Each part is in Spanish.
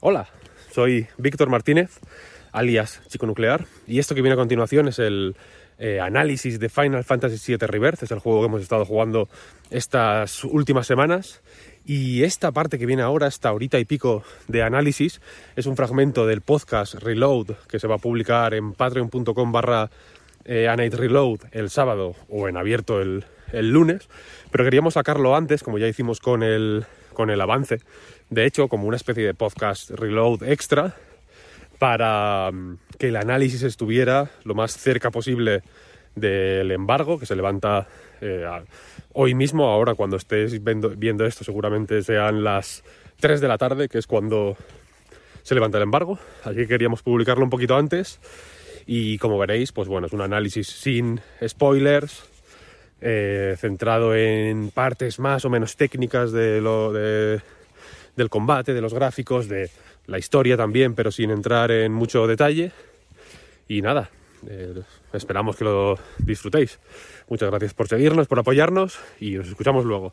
Hola, soy Víctor Martínez, alias Chico Nuclear, y esto que viene a continuación es el eh, análisis de Final Fantasy VII Rebirth, es el juego que hemos estado jugando estas últimas semanas. Y esta parte que viene ahora, esta horita y pico de análisis, es un fragmento del podcast Reload que se va a publicar en patreon.com barra eh, Reload el sábado o en abierto el, el lunes, pero queríamos sacarlo antes, como ya hicimos con el, con el avance, de hecho, como una especie de podcast reload extra, para mm, que el análisis estuviera lo más cerca posible del embargo, que se levanta eh, hoy mismo, ahora cuando estés viendo, esto seguramente sean las 3 de la tarde, que es cuando se levanta el embargo, así que queríamos publicarlo un poquito antes. Y como veréis, pues bueno, es un análisis sin spoilers, eh, centrado en partes más o menos técnicas de lo, de, del combate, de los gráficos, de la historia también, pero sin entrar en mucho detalle. Y nada, eh, esperamos que lo disfrutéis. Muchas gracias por seguirnos, por apoyarnos y nos escuchamos luego.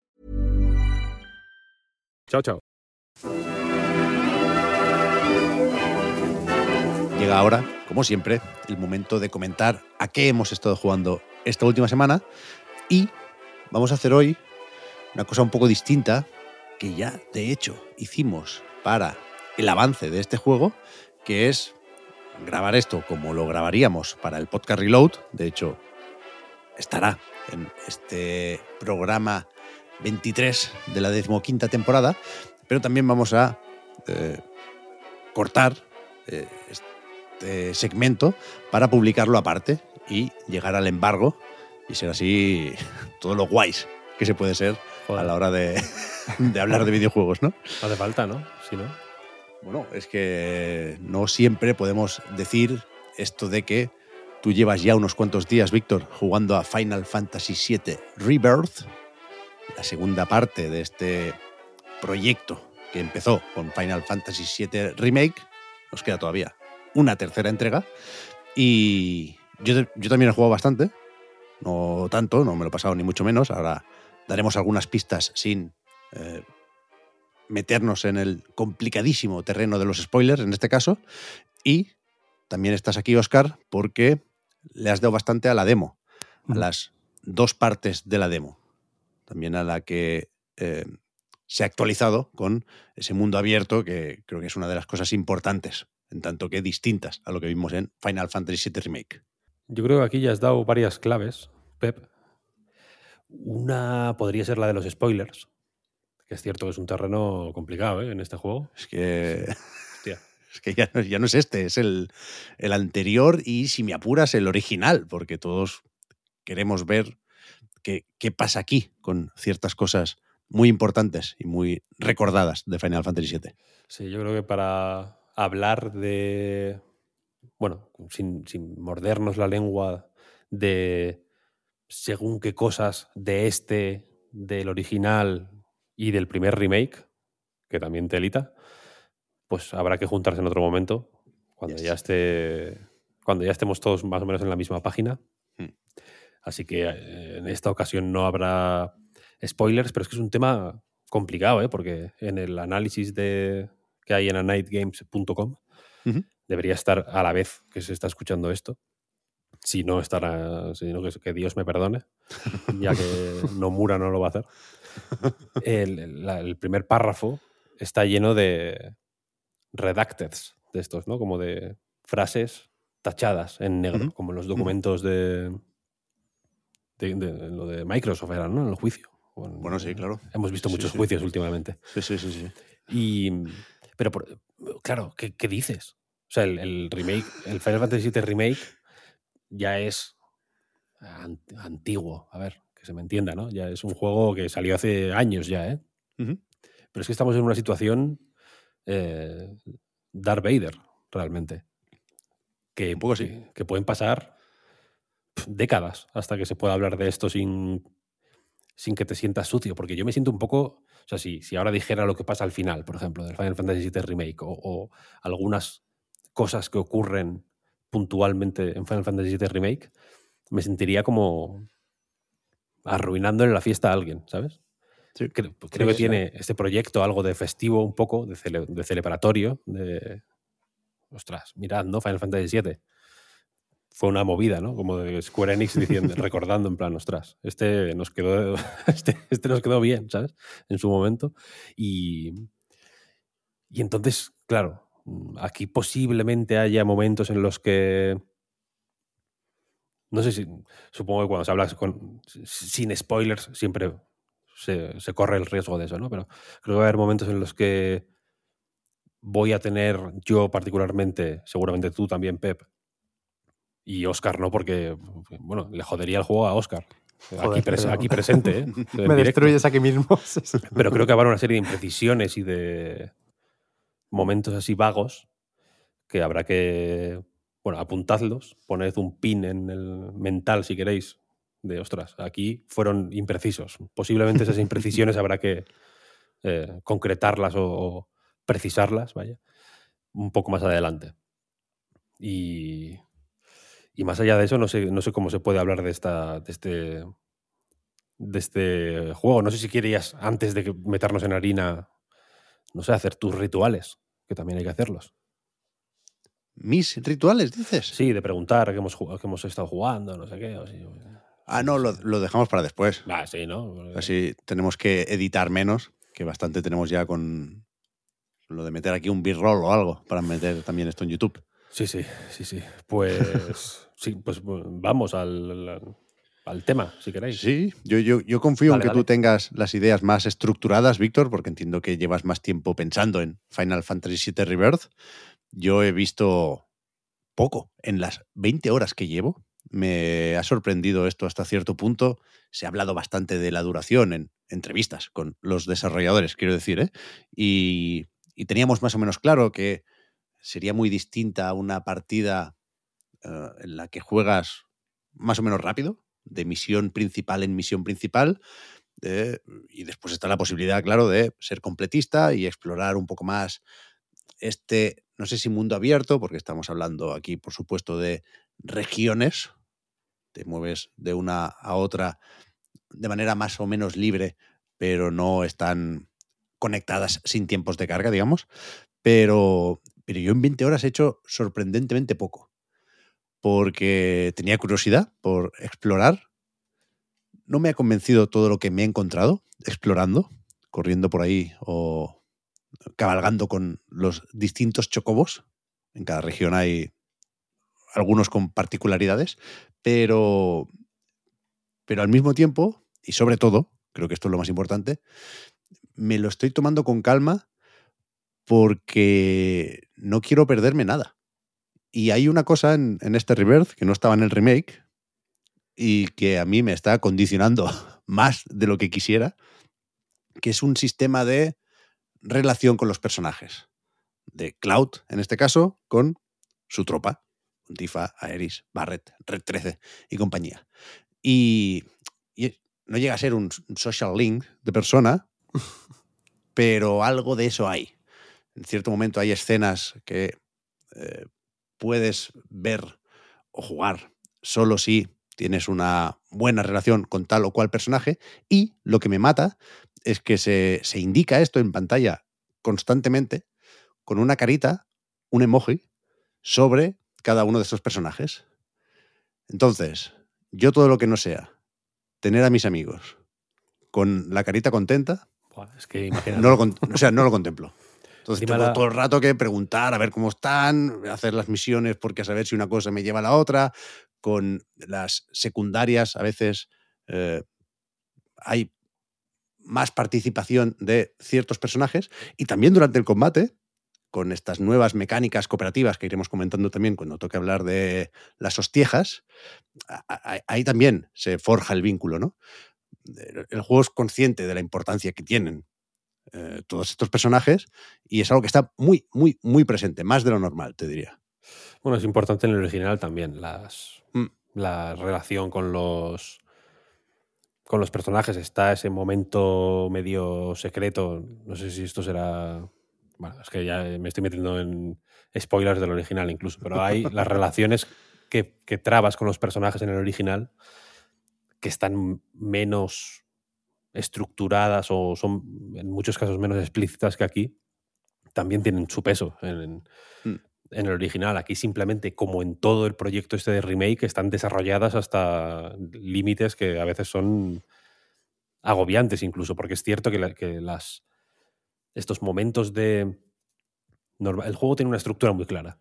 Chao, chao. Llega ahora, como siempre, el momento de comentar a qué hemos estado jugando esta última semana y vamos a hacer hoy una cosa un poco distinta que ya de hecho hicimos para el avance de este juego, que es grabar esto como lo grabaríamos para el podcast Reload. De hecho, estará en este programa 23 de la decimoquinta temporada, pero también vamos a eh, cortar eh, este segmento para publicarlo aparte y llegar al embargo y ser así todo lo guays que se puede ser a la hora de, de hablar de videojuegos, ¿no? Hace falta, ¿no? Si no. Bueno, es que no siempre podemos decir esto de que tú llevas ya unos cuantos días, Víctor, jugando a Final Fantasy VII Rebirth, la segunda parte de este proyecto que empezó con Final Fantasy VII Remake. Nos queda todavía una tercera entrega. Y yo, yo también he jugado bastante. No tanto, no me lo he pasado ni mucho menos. Ahora daremos algunas pistas sin eh, meternos en el complicadísimo terreno de los spoilers en este caso. Y también estás aquí, Oscar, porque le has dado bastante a la demo, a las dos partes de la demo también a la que eh, se ha actualizado con ese mundo abierto que creo que es una de las cosas importantes, en tanto que distintas a lo que vimos en Final Fantasy VII Remake. Yo creo que aquí ya has dado varias claves, Pep. Una podría ser la de los spoilers, que es cierto que es un terreno complicado ¿eh? en este juego. Es que... Es que ya no, es este, es el, el anterior y, si me apuras, el original, porque todos queremos ver qué, pasa aquí con ciertas cosas muy importantes y muy recordadas de Final Fantasy VII. Sí, yo creo que para hablar de, bueno, sin, mordernos la lengua de según qué cosas de este, del original y del primer remake, que también telita, pues habrá que juntarse en otro momento, cuando ya esté, cuando ya estemos todos más o menos en la misma página. Así que eh, en esta ocasión no habrá spoilers, pero es que es un tema complicado, ¿eh? porque en el análisis de, que hay en anightgames.com debería estar a la vez que se está escuchando esto. Si no estará, sino que, que Dios me perdone, ya que Nomura no lo va a hacer. El, el primer párrafo está lleno de redacteds de estos, ¿no? Como de frases tachadas en negro, como en los documentos de, de, lo de Microsoft era, ¿no? En el juicio. Bueno, sí, claro. Hemos visto muchos juicios últimamente. Sí, sí, sí, sí. Y, pero, claro, ¿qué, ¿qué, dices? O sea, el, remake, el Final Fantasy VII Remake ya es antiguo. A ver, que se me entienda, ¿no? Ya es un juego que salió hace años ya, ¿eh? Pero es que estamos en una situación eh, Darth Vader, realmente. Que, Un poco sí. que pueden pasar décadas hasta que se pueda hablar de esto sin, sin que te sientas sucio. Porque yo me siento un poco. O sea, si, si ahora dijera lo que pasa al final, por ejemplo, del Final Fantasy VII Remake, o, o algunas cosas que ocurren puntualmente en Final Fantasy VII Remake, me sentiría como arruinándole la fiesta a alguien, ¿sabes? Sí. Creo, creo que tiene este proyecto algo de festivo, un poco, de, cele- de celebratorio, de... Ostras, mirad, ¿no? Final Fantasy VII. Fue una movida, ¿no? Como de Square Enix diciendo, recordando en plan, ostras, este nos quedó, este, este nos quedó bien, ¿sabes? En su momento. Y, y entonces, claro, aquí posiblemente haya momentos en los que no sé si, supongo que cuando se habla con, sin spoilers siempre se, se corre el riesgo de eso, ¿no? Pero creo que va a haber momentos en los que voy a tener yo particularmente, seguramente tú también, Pep, y Oscar no, porque, bueno, le jodería el juego a Oscar. aquí, Joder, pres- pero- aquí presente, ¿eh? Me directo. destruyes aquí mismo. Pero creo que habrá una serie de imprecisiones y de momentos así vagos que habrá que, bueno, apuntadlos, poned un pin en el mental si queréis, de ostras, aquí fueron imprecisos. Posiblemente esas imprecisiones habrá que eh, concretarlas o, o precisarlas, vaya, un poco más adelante. Y, y más allá de eso, no sé, no sé cómo se puede hablar de, esta, de, este, de este juego. No sé si querías, antes de meternos en harina, no sé, hacer tus rituales, que también hay que hacerlos. Mis rituales, dices. Sí, de preguntar que hemos, que hemos estado jugando, no sé qué. o sí. Ah, no, lo, lo dejamos para después. Ah, sí, ¿no? Así tenemos que editar menos, que bastante tenemos ya con lo de meter aquí un b-roll o algo para meter también esto en YouTube. Sí, sí, sí, sí. Pues sí, pues vamos al, al, tema, si queréis. Sí, yo, yo, yo confío en que dale. tú tengas las ideas más estructuradas, Víctor, porque entiendo que llevas más tiempo pensando en Final Fantasy VII Rebirth. Yo he visto poco en las 20 horas que llevo. Me ha sorprendido esto hasta cierto punto. Se ha hablado bastante de la duración en entrevistas con los desarrolladores, quiero decir, ¿eh? Y, y teníamos más o menos claro que sería muy distinta una partida eh, en la que juegas más o menos rápido, de misión principal en misión principal. eh, y después está la posibilidad, claro, de ser completista y explorar un poco más este, no sé si mundo abierto, porque estamos hablando aquí, por supuesto, de regiones. Te mueves de una a otra de manera más o menos libre, pero no están conectadas sin tiempos de carga, digamos. Pero, pero yo en 20 horas he hecho sorprendentemente poco, porque tenía curiosidad por explorar. No me ha convencido todo lo que me he encontrado explorando, corriendo por ahí o cabalgando con los distintos chocobos. En cada región hay algunos con particularidades, pero, pero al mismo tiempo, y sobre todo, creo que esto es lo más importante, me lo estoy tomando con calma porque no quiero perderme nada. Y hay una cosa en, en este Rebirth que no estaba en el remake y que a mí me está condicionando más de lo que quisiera, que es un sistema de relación con los personajes. De Cloud, en este caso, con su tropa. Tifa, Aeris, Barret, Red 13 y compañía. Y, y no llega a ser un social link de persona, pero algo de eso hay. En cierto momento hay escenas que eh, puedes ver o jugar solo si tienes una buena relación con tal o cual personaje. Y lo que me mata es que se, se indica esto en pantalla constantemente con una carita, un emoji, sobre cada uno de estos personajes. Entonces, yo todo lo que no sea tener a mis amigos con la carita contenta, es que no lo, o sea, no lo contemplo. Entonces tengo la- todo el rato que preguntar a ver cómo están, hacer las misiones porque a saber si una cosa me lleva a la otra. Con las secundarias a veces eh, hay más participación de ciertos personajes y también durante el combate con estas nuevas mecánicas cooperativas que iremos comentando también cuando toque hablar de las hostiejas, ahí también se forja el vínculo, ¿no? El juego es consciente de la importancia que tienen eh, todos estos personajes y es algo que está muy, muy, muy presente, más de lo normal, te diría. Bueno, es importante en el original también, las, Mm. la relación con los con los personajes. Está ese momento medio secreto. No sé si esto será. Bueno, es que ya me estoy metiendo en spoilers del original incluso, pero hay las relaciones que, que trabas con los personajes en el original que están menos estructuradas o son en muchos casos menos explícitas que aquí, también tienen su peso en, Mm. en el original. Aquí simplemente, como en todo el proyecto este de remake, están desarrolladas hasta límites que a veces son agobiantes incluso, porque es cierto que, la- que las, estos momentos de... norma- El juego tiene una estructura muy clara.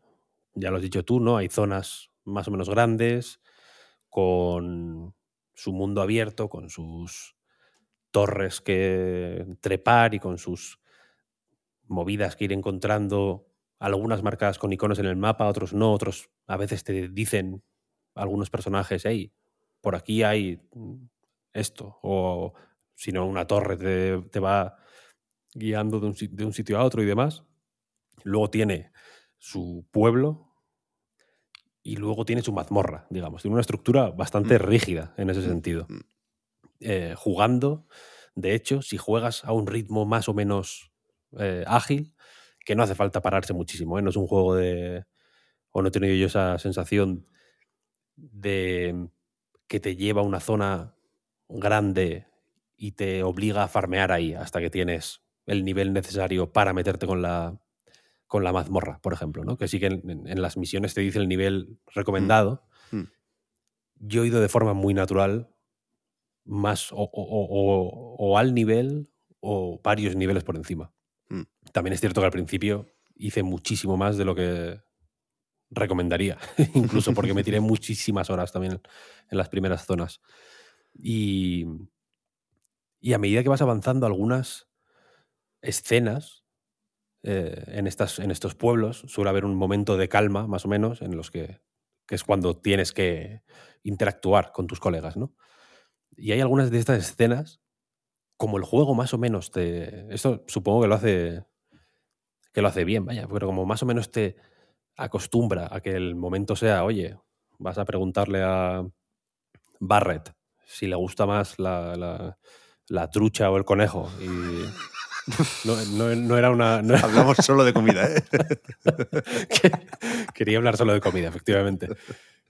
Ya lo has dicho tú, ¿no? Hay zonas más o menos grandes, con su mundo abierto, con sus torres que trepar y con sus movidas que ir encontrando, algunas marcadas con iconos en el mapa, otros no, otros a veces te dicen algunos personajes, hey, por aquí hay mm, esto, o si no, una torre te, te va guiando de un, si- de un sitio a otro y demás. Luego tiene su pueblo y luego tiene su mazmorra, digamos. Tiene una estructura bastante Mm. rígida en ese sentido. Mm. Eh, jugando, de hecho, si juegas a un ritmo más o menos eh, ágil, que no hace falta pararse muchísimo, ¿eh? no es un juego de... o no he tenido yo esa sensación de que te lleva a una zona grande y te obliga a farmear ahí hasta que tienes el nivel necesario para meterte con la, con la mazmorra, por ejemplo, ¿no? que sí que en, las misiones te dice el nivel recomendado. Mm. Yo he ido de forma muy natural, más o, o- o- o- o al nivel o varios niveles por encima. Mm. También es cierto que al principio hice muchísimo más de lo que recomendaría, incluso porque me tiré muchísimas horas también en las primeras zonas. Y, y a medida que vas avanzando, algunas escenas eh, en, estas, en estos pueblos suele haber un momento de calma, más o menos, en los que, que es cuando tienes que interactuar con tus colegas, ¿no? Y hay algunas de estas escenas, como el juego más o menos te... Esto supongo que lo hace que lo hace bien, vaya, pero como más o menos te acostumbra a que el momento sea, oye, vas a preguntarle a Barrett si le gusta más la, la- la trucha o el conejo. Y no, no- no era una... no era- Hablamos solo de comida, ¿eh? que- quería hablar solo de comida, efectivamente.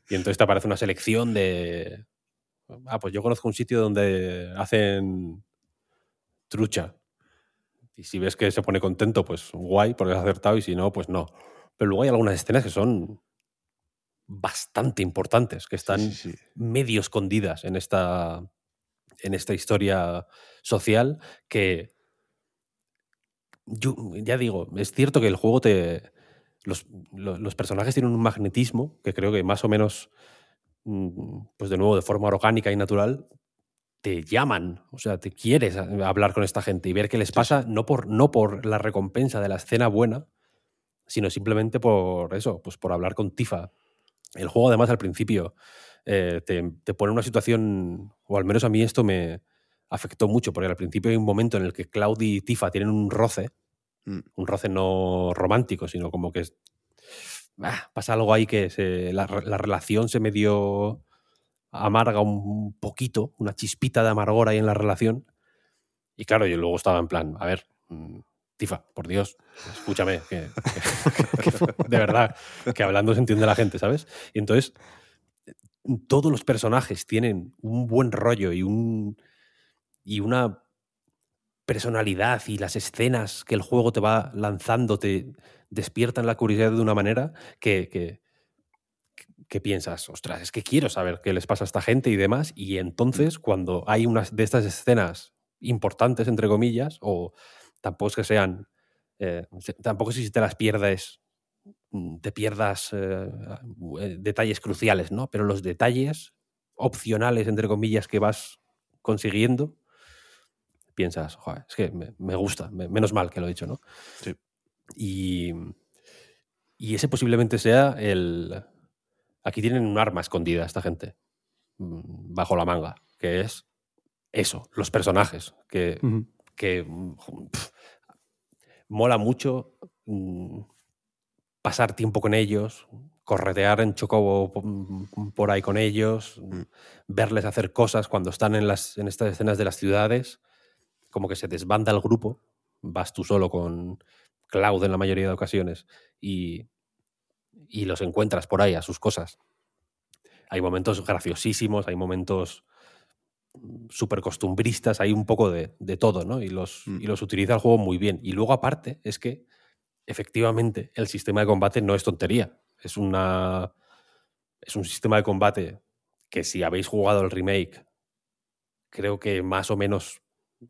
Y entonces te aparece una selección de... Ah, pues yo conozco un sitio donde hacen trucha. Y si ves que se pone contento, pues guay, porque has acertado, y si no, pues no. Pero luego hay algunas escenas que son bastante importantes, que están Sí, sí, sí. medio escondidas en esta, en esta historia social que yo ya digo, es cierto que el juego te. Los, lo- los personajes tienen un magnetismo que creo que más o menos, pues de nuevo, de forma orgánica y natural, te llaman. O sea, te quieres hablar con esta gente y ver qué les pasa, no por, no por la recompensa de la escena buena, sino simplemente por eso, pues por hablar con Tifa. El juego, además, al principio eh, te, te pone en una situación, o al menos a mí esto me afectó mucho, porque al principio hay un momento en el que Cloud y Tifa tienen un roce, Mm. un roce no romántico, sino como que es- ah, pasa algo ahí que la, re- la relación se medio amarga un poquito, una chispita de amargor ahí en la relación. Y claro, yo luego estaba en plan, a ver, mm, Tifa, por Dios, escúchame, que- de verdad, que hablando se entiende la gente, ¿sabes? Y entonces, todos los personajes tienen un buen rollo y, un, y una personalidad y las escenas que el juego te va lanzando te despiertan la curiosidad de una manera que, que, que piensas, ostras, es que quiero saber qué les pasa a esta gente y demás. Y entonces, cuando hay unas de estas escenas importantes, entre comillas, o tampoco es que sean, eh, tampoco es si te las pierdes, mm, te pierdas eh, eh, detalles cruciales, ¿no? Pero los detalles opcionales, entre comillas, que vas consiguiendo, piensas, "Joder, es que me, me gusta, me- menos mal que lo he dicho, ¿no? Sí. Y, y ese posiblemente sea el... Aquí tienen un arma escondida esta gente, mm, bajo la manga, que es eso, los personajes, que, que mola mucho mm, pasar tiempo con ellos, corretear en chocobo mm, por ahí con ellos, Mm. verles hacer cosas cuando están en, las, en estas escenas de las ciudades, como que se desbanda el grupo, vas tú solo con Cloud en la mayoría de ocasiones y, y los encuentras por ahí a sus cosas. Hay momentos graciosísimos, hay momentos súper costumbristas, hay un poco de, de todo, ¿no? Y los, Mm. y los utiliza el juego muy bien. Y luego, aparte, es que efectivamente el sistema de combate no es tontería. Es una. Es un sistema de combate que si habéis jugado el remake, creo que más o menos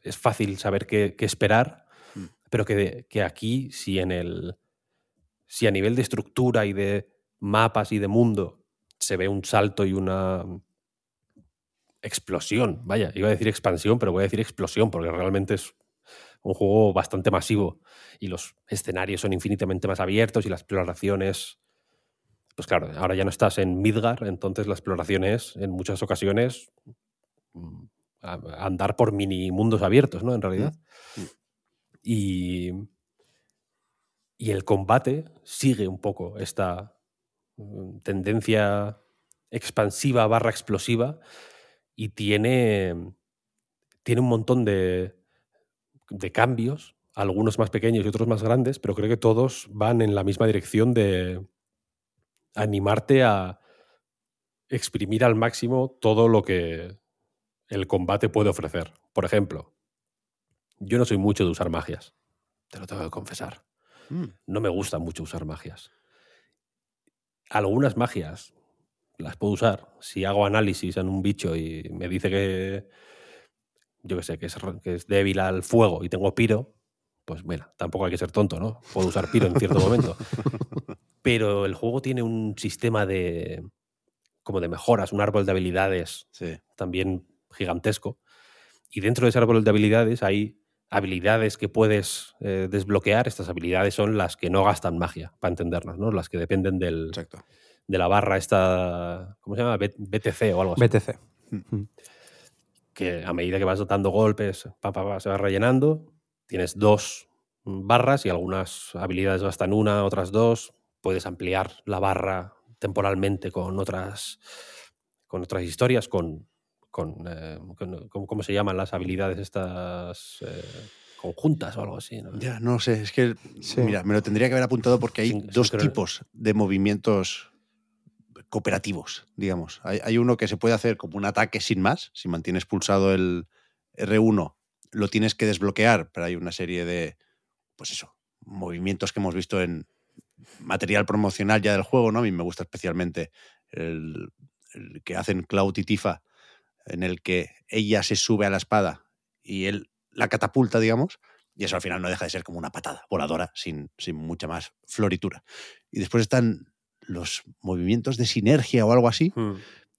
es fácil saber qué, qué esperar. Mm. Pero que, que aquí, si en el. Si a nivel de estructura y de mapas y de mundo se ve un salto y una explosión. Vaya, iba a decir expansión, pero voy a decir explosión, porque realmente es un juego bastante masivo y los escenarios son infinitamente más abiertos y la exploración es. Pues claro, ahora ya no estás en Midgar, entonces la exploración es, en muchas ocasiones, a- andar por mini mundos abiertos, ¿no? En realidad. Mm. Y. Y el combate sigue un poco esta mm, tendencia expansiva barra explosiva y tiene, tiene un montón de, de cambios, algunos más pequeños y otros más grandes, pero creo que todos van en la misma dirección de animarte a exprimir al máximo todo lo que el combate puede ofrecer. Por ejemplo, yo no soy mucho de usar magias, te lo tengo que confesar Mm. no me gusta mucho usar magias. Algunas magias las puedo usar. Si hago análisis en un bicho y me dice que, yo que sé, que es, re- que es débil al fuego y tengo piro, pues mira, tampoco hay que ser tonto, ¿no? Puedo usar piro en cierto momento. Pero el juego tiene un sistema de como de mejoras, un árbol de habilidades Sí. también gigantesco. Y dentro de ese árbol de habilidades hay habilidades que puedes eh, desbloquear. Estas habilidades son las que no gastan magia, para entendernos, ¿no? Las que dependen del, Exacto. de la barra esta, ¿cómo se llama? B- BTC o algo así. BTC. Que a medida que vas dando golpes, pa, pa, pa, se va rellenando. Tienes dos barras y algunas habilidades gastan una, otras dos. Puedes ampliar la barra temporalmente con otras, con otras historias, con, con, eh, con- con- ¿cómo se llaman las habilidades estas eh, conjuntas o algo así? ¿no? Ya, no sé, es que, Sí. mira, me lo tendría que haber apuntado porque hay Sin- dos tipos de movimientos cooperativos, digamos. Hay, hay uno que se puede hacer como un ataque sin más, si mantienes pulsado el R1, lo tienes que desbloquear, pero hay una serie de, pues eso, movimientos que hemos visto en material promocional ya del juego, ¿no? A mí me gusta especialmente el, el que hacen Cloud y Tifa, en el que ella se sube a la espada y él la catapulta, digamos, y eso al final no deja de ser como una patada voladora sin, sin mucha más floritura. Y después están los movimientos de sinergia o algo así, Mm.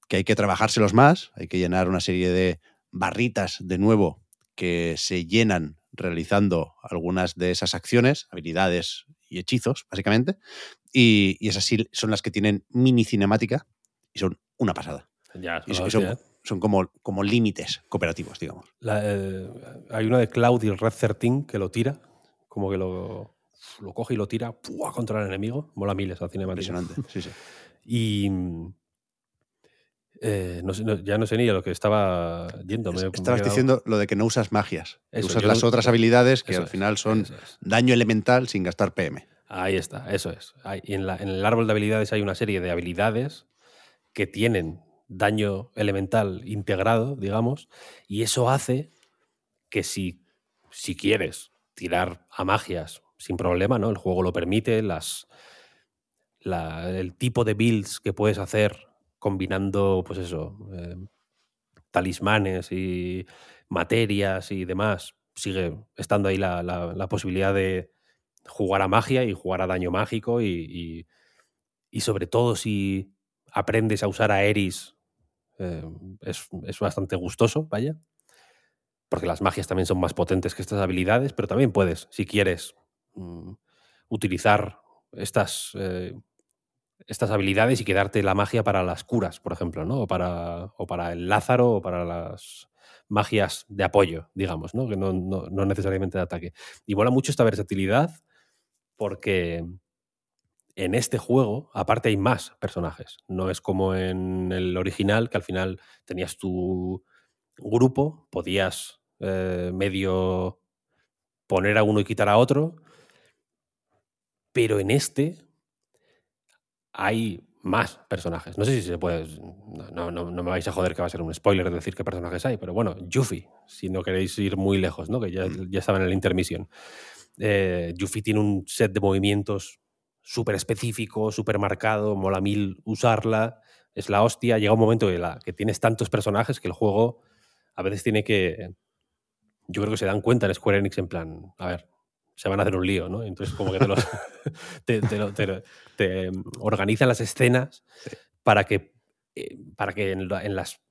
que hay que trabajárselos más, hay que llenar una serie de barritas de nuevo que se llenan realizando algunas de esas acciones, habilidades y hechizos, básicamente, y, y esas sí son las que tienen mini cinemática y son una pasada. Ya, Y son son- como, como límites cooperativos, digamos. La, eh, hay una de Cloud y el Red 13 que lo tira, como que lo, lo coge y lo tira ¡pua! contra el enemigo. Mola miles la cinemática. Impresionante. Sí, sí. Y eh, no sé, no- ya no sé ni a lo que estaba yendo. me- Estabas diciendo lo de que no usas magias, Eso, usas las no- otras habilidades que al final son es. daño elemental sin gastar PM. Ahí está, eso es. Hay- y en, la- en el árbol de habilidades hay una serie de habilidades que tienen daño elemental integrado, digamos, y eso hace que si, si quieres tirar a magias sin problema, ¿no? El juego lo permite, las, la- el tipo de builds que puedes hacer combinando, pues eso, eh, talismanes y materias y demás, sigue estando ahí la, la- la posibilidad de jugar a magia y jugar a daño mágico y, y- y sobre todo si aprendes a usar a Eris eh, es, es bastante gustoso, vaya. Porque las magias también son más potentes que estas habilidades, pero también puedes, si quieres, mm, utilizar estas, eh, estas habilidades y quedarte la magia para las curas, por ejemplo, ¿no? O para, o para el Lázaro o para las magias de apoyo, digamos, ¿no? que no, no, no necesariamente de ataque. Y mola mucho esta versatilidad porque en este juego, aparte hay más personajes. No es como en el original, que al final tenías tu grupo, podías eh, medio poner a uno y quitar a otro, pero en este hay más personajes. No sé si se puede. No, no, no, me vais a joder que va a ser un spoiler de decir qué personajes hay, pero bueno, Yuffie, si no queréis ir muy lejos, ¿no? que ya, mm. ya estaba en el intermission. Eh, Yuffie tiene un set de movimientos súper específico, súper marcado, mola mil usarla, es la hostia. Llega un momento que, la, que tienes tantos personajes que el juego a veces tiene que. Yo creo que se dan cuenta en Square Enix en plan, a ver, se van a hacer un lío, ¿no? Entonces, como que te, los, te, organizan las escenas para que, eh, para que en, las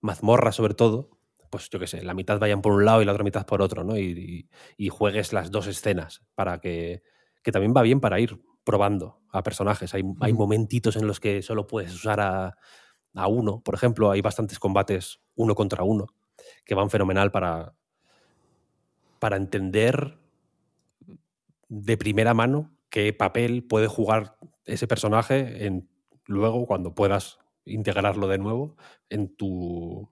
mazmorras, sobre todo, pues yo qué sé, la mitad vayan por un lado y la otra mitad por otro, ¿no? Y, juegues las dos escenas para que, que también va bien para ir probando a personajes. Hay, hay momentitos en los que solo puedes usar a, a, uno. Por ejemplo, hay bastantes combates uno contra uno que van fenomenal para, para entender de primera mano qué papel puede jugar ese personaje en, luego cuando puedas integrarlo de nuevo en tu,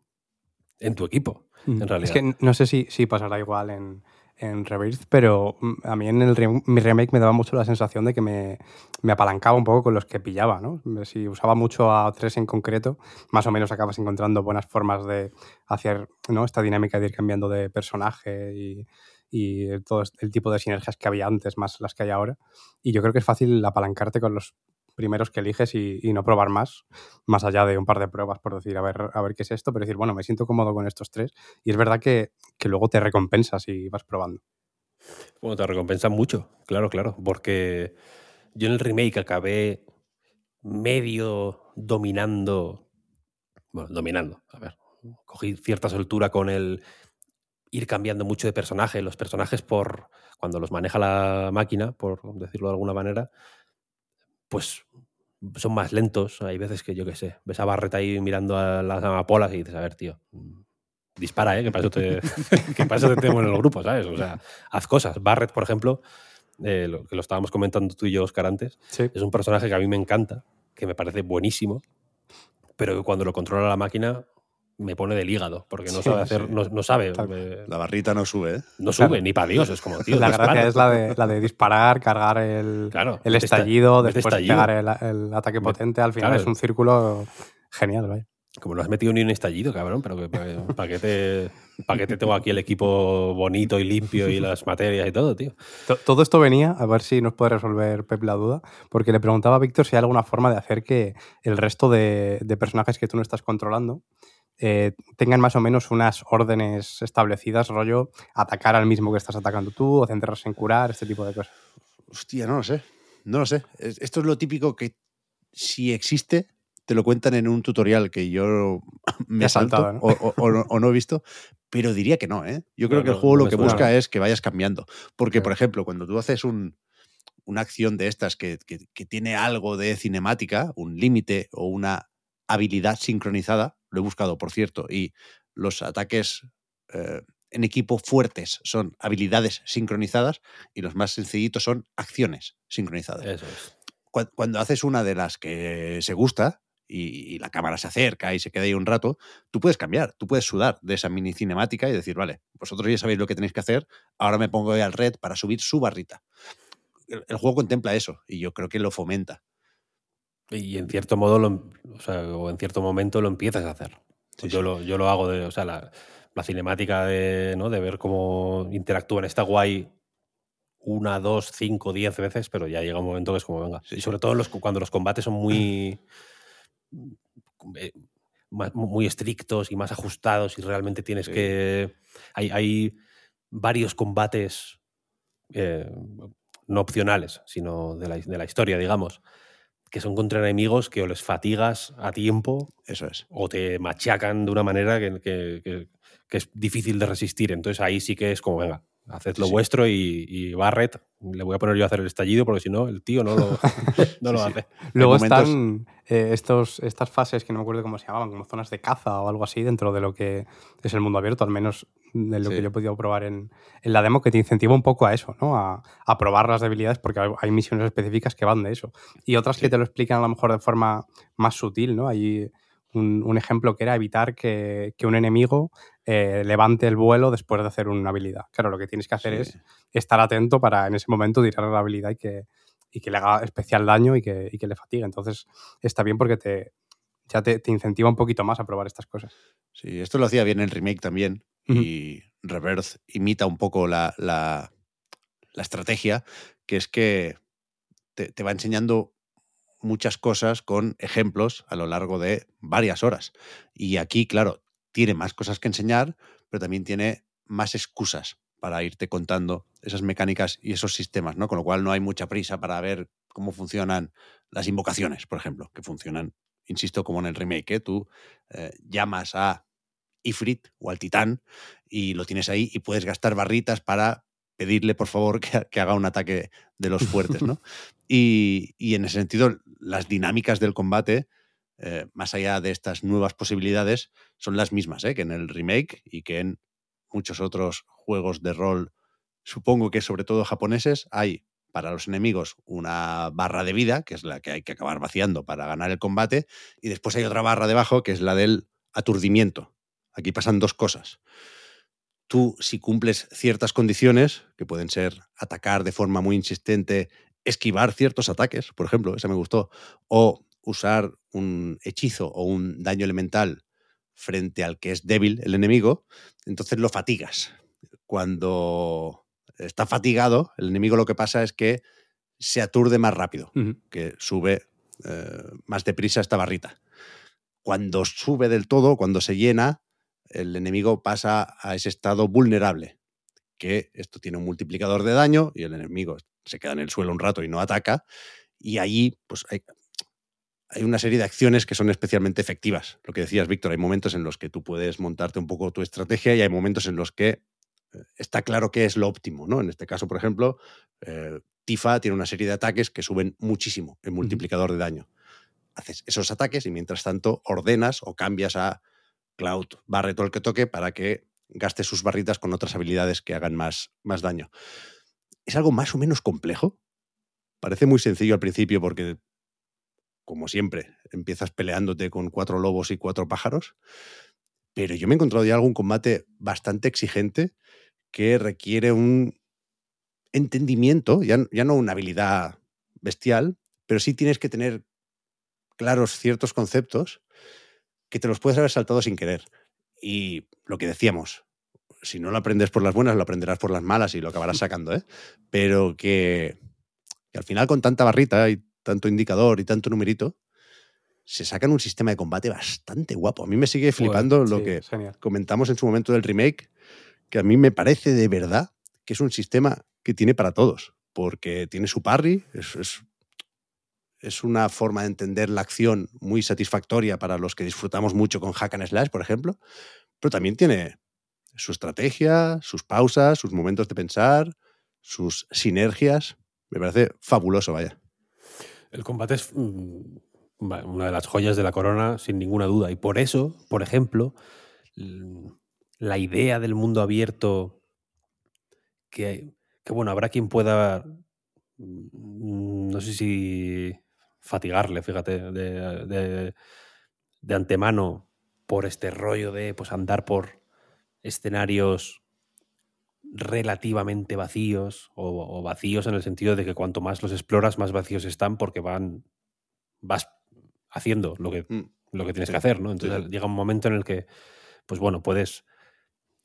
en tu equipo. En realidad. Es que no sé si, si pasará igual en, en Rebirth, pero mm, a mí en el mi remake me daba mucho la sensación de que me, me, apalancaba un poco con los que pillaba, ¿no? Si usaba mucho a tres en concreto, más o menos acabas encontrando buenas formas de hacer ¿no? esta dinámica de ir cambiando de personaje y, y todo el tipo de sinergias que había antes, más las que hay ahora. Y yo creo que es fácil apalancarte con los primeros que eliges y, no probar más, más allá de un par de pruebas por decir, a ver, a ver qué es esto, pero decir, bueno, me siento cómodo con estos tres. Y es verdad que, que luego te recompensas y vas probando. Bueno, te recompensan mucho, claro, claro, porque yo en el remake acabé medio dominando, bueno, dominando, a ver, cogí cierta soltura con el ir cambiando mucho de personaje, los personajes por, cuando los maneja la máquina, por decirlo de alguna manera, pues son más lentos. Hay veces que yo qué sé, ves a Barret ahí mirando a las amapolas y dices, a ver, tío, mm, dispara, ¿eh? Que para eso te, que para te tengo en el grupo, ¿sabes? O sea, haz cosas. Barret, por ejemplo, eh, lo, que lo estábamos comentando tú y yo, Oscar, antes, es un personaje que a mí me encanta, que me parece buenísimo, pero que cuando lo controla la máquina me pone del hígado, porque no sabe hacer, no, sabe. la barrita no sube, ¿eh? No sube, ni para Dios, es como, tío. La gracia es la de, la de disparar, cargar el, el estallido, después pegar el, ataque potente, al final es un círculo genial, ¿vale? Como no has metido ni un estallido, cabrón, pero ¿para qué, te, ¿para qué te tengo aquí el equipo bonito y limpio y las materias y todo, tío? Todo esto venía, a ver si nos puede resolver Pep la duda, porque le preguntaba a Víctor si hay alguna forma de hacer que el resto de, de personajes que tú no estás controlando eh, tengan más o menos unas órdenes establecidas, rollo atacar al mismo que estás atacando tú o centrarse en curar, este tipo de cosas. Hostia, no lo sé. No lo sé. Esto es lo típico que si existe, te lo cuentan en un tutorial que yo me he saltado o, no he visto, pero diría que no, ¿eh? Yo creo que el juego lo que busca es que vayas cambiando. Porque, por ejemplo, cuando tú haces un, una acción de estas que, que tiene algo de cinemática, un límite o una habilidad sincronizada, lo he buscado, por cierto, y los ataques eh, en equipo fuertes son habilidades sincronizadas y los más sencillitos son acciones sincronizadas. Eso es. Cuando, haces una de las que se gusta y, la cámara se acerca y se queda ahí un rato, tú puedes cambiar, tú puedes sudar de esa mini cinemática y decir, vale, vosotros ya sabéis lo que tenéis que hacer, ahora me pongo al red para subir su barrita. el juego contempla eso y yo creo que lo fomenta. Y en cierto modo, lo, o, sea, o, en cierto momento lo empiezas a hacer. yo, Lo, yo lo hago de, o sea, la, la, cinemática de, ¿no? de ver cómo interactúan está guay una, dos, cinco, diez veces, pero ya llega un momento que es como, venga. Y sobre todo los, cuando los combates son muy, eh, muy estrictos y más ajustados y realmente tienes que... Hay, hay, varios combates eh, no opcionales, sino de la, de la historia, digamos, que son contra enemigos que o les fatigas a tiempo. Eso es. O te machacan de una manera que, es difícil de resistir. Entonces ahí sí que es como, venga, haced lo vuestro y, Barret, le voy a poner yo a hacer el estallido porque si no, el tío no lo, no lo hace. Luego momentos- están eh, estos, estas fases que no me acuerdo cómo se llamaban, como zonas de caza o algo así dentro de lo que es el mundo abierto, al menos de lo Sí. que yo he podido probar en, en la demo, que te incentiva un poco a eso, ¿no? A, a probar las debilidades porque hay, hay misiones específicas que van de eso. Y otras que te lo explican a lo mejor de forma más sutil, ¿no? Hay un, un ejemplo que era evitar que, que un enemigo eh, levante el vuelo después de hacer una habilidad. Claro, lo que tienes que hacer Sí. es estar atento para en ese momento tirar la habilidad y que, y que le haga especial daño y que, y que le fatigue. Entonces está bien porque te, ya te, te incentiva un poquito más a probar estas cosas. Sí, esto lo hacía bien el remake también. Y Reverse imita un poco la, la- la estrategia, que es que te, te va enseñando muchas cosas con ejemplos a lo largo de varias horas. Y aquí, claro, tiene más cosas que enseñar, pero también tiene más excusas para irte contando esas mecánicas y esos sistemas, ¿no? Con lo cual no hay mucha prisa para ver cómo funcionan las invocaciones, por ejemplo, que funcionan, insisto, como en el remake, ¿eh? Tú eh, llamas a Ifrit o al Titán y lo tienes ahí y puedes gastar barritas para pedirle, por favor, que, que haga un ataque de los fuertes, ¿no? y, y en ese sentido, las dinámicas del combate, eh, más allá de estas nuevas posibilidades, son las mismas ¿eh? que en el remake y que en muchos otros juegos de rol, supongo que sobre todo japoneses, hay para los enemigos una barra de vida, que es la que hay que acabar vaciando para ganar el combate, y después hay otra barra debajo, que es la del aturdimiento. Aquí pasan dos cosas. Tú, si cumples ciertas condiciones, que pueden ser atacar de forma muy insistente, esquivar ciertos ataques, por ejemplo, esa me gustó, o usar un hechizo o un daño elemental frente al que es débil el enemigo, entonces lo fatigas. Cuando está fatigado, el enemigo lo que pasa es que se aturde más rápido, que sube eh, más deprisa esta barrita. Cuando sube del todo, cuando se llena, el enemigo pasa a ese estado vulnerable, que esto tiene un multiplicador de daño y el enemigo se queda en el suelo un rato y no ataca, y allí pues hay, hay una serie de acciones que son especialmente efectivas. Lo que decías, Víctor, hay momentos en los que tú puedes montarte un poco tu estrategia y hay momentos en los que eh, está claro que es lo óptimo, ¿no? En este caso, por ejemplo, eh, Tifa tiene una serie de ataques que suben muchísimo el multiplicador de daño. Haces esos ataques y mientras tanto ordenas o cambias a Cloud, barre todo el que toque para que gaste sus barritas con otras habilidades que hagan más, más daño. Es algo más o menos complejo. Parece muy sencillo al principio porque, como siempre, empiezas peleándote con cuatro lobos y cuatro pájaros. Pero yo me he encontrado ya algún combate bastante exigente que requiere un entendimiento, ya, ya no una habilidad bestial, pero sí tienes que tener claros ciertos conceptos que te los puedes haber saltado sin querer. Y lo que decíamos, si no lo aprendes por las buenas, lo aprenderás por las malas y lo acabarás sacando, ¿eh? Pero que, que al final con tanta barrita y tanto indicador y tanto numerito, se sacan un sistema de combate bastante guapo. A mí me sigue flipando lo Sí, que genial. comentamos en su momento del remake, que a mí me parece de verdad que es un sistema que tiene para todos, porque tiene su parry, es, es, es una forma de entender la acción muy satisfactoria para los que disfrutamos mucho con Hack and Slash, por ejemplo, pero también tiene su estrategia, sus pausas, sus momentos de pensar, sus sinergias. Me parece fabuloso, vaya. El combate es mm, una de las joyas de la corona, sin ninguna duda. Y por eso, por ejemplo, la idea del mundo abierto, que, que bueno, habrá quien pueda, mm, no sé si fatigarle, fíjate, de, de- de antemano por este rollo de pues, andar por escenarios relativamente vacíos o, o vacíos en el sentido de que cuanto más los exploras, más vacíos están porque van vas haciendo lo que, Mm. lo que tienes Sí, que hacer, ¿no? Entonces sí. llega un momento en el que, pues bueno, puedes,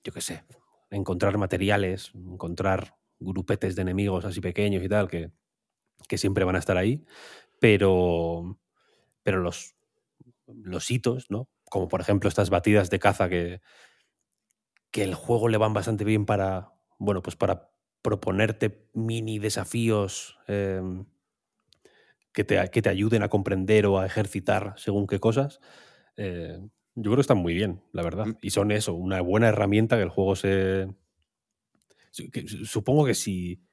yo qué sé, encontrar materiales, encontrar grupetes de enemigos así pequeños y tal, que, que siempre van a estar ahí, pero, pero los, los hitos, ¿no? Como por ejemplo estas batidas de caza que, que el juego le van bastante bien para, bueno, pues para proponerte mini desafíos eh, que, te, que te ayuden a comprender o a ejercitar según qué cosas. eh, yo creo que están muy bien, la verdad. Mm. Y son eso, una buena herramienta que el juego se... que supongo que si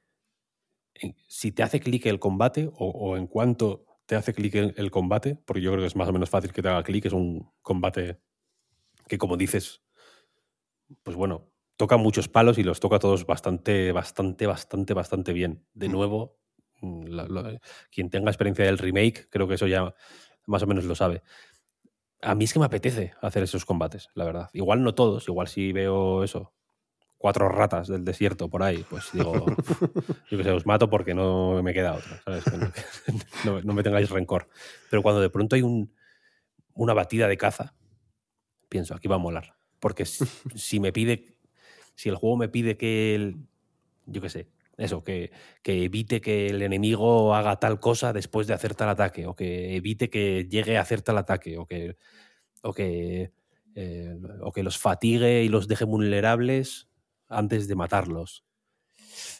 si te hace clic el combate o, o en cuánto te hace clic el, el combate, porque yo creo que es más o menos fácil que te haga clic, es un combate que como dices, pues bueno, toca muchos palos y los toca todos bastante, bastante, bastante, bastante bien. De Mm. nuevo, mm, la- quien tenga experiencia del remake, creo que eso ya más o menos lo sabe. A mí es que me apetece hacer esos combates, la verdad. Igual no todos, igual si veo eso, cuatro ratas del desierto por ahí, pues digo, yo que sé, os mato porque no me queda otra, ¿sabes? No, no- no me tengáis rencor. Pero cuando de pronto hay un, una batida de caza, pienso, aquí va a molar. Porque si, si me pide, si el juego me pide que el, yo qué sé, eso, que, que evite que el enemigo haga tal cosa después de hacer tal ataque, o que evite que llegue a hacer tal ataque, o que, o que, eh, o que los fatigue y los deje vulnerables antes de matarlos.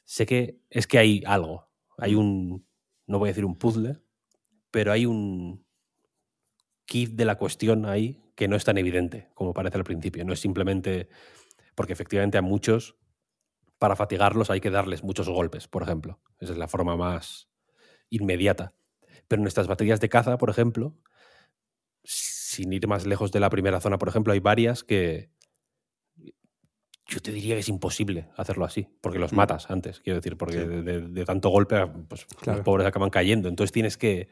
Sé que es que hay algo, hay un, no voy a decir un puzzle, pero hay un kit de la cuestión ahí que no es tan evidente como parece al principio. No es simplemente porque efectivamente a muchos, para fatigarlos hay que darles muchos golpes, por ejemplo. Esa es la forma más inmediata. Pero en estas baterías de caza, por ejemplo, sin ir más lejos de la primera zona, por ejemplo, hay varias que yo te diría que es imposible hacerlo así, porque los Mm. matas antes, quiero decir, porque Sí. de, de- de tanto golpe, pues Claro. los pobres acaban cayendo. Entonces tienes que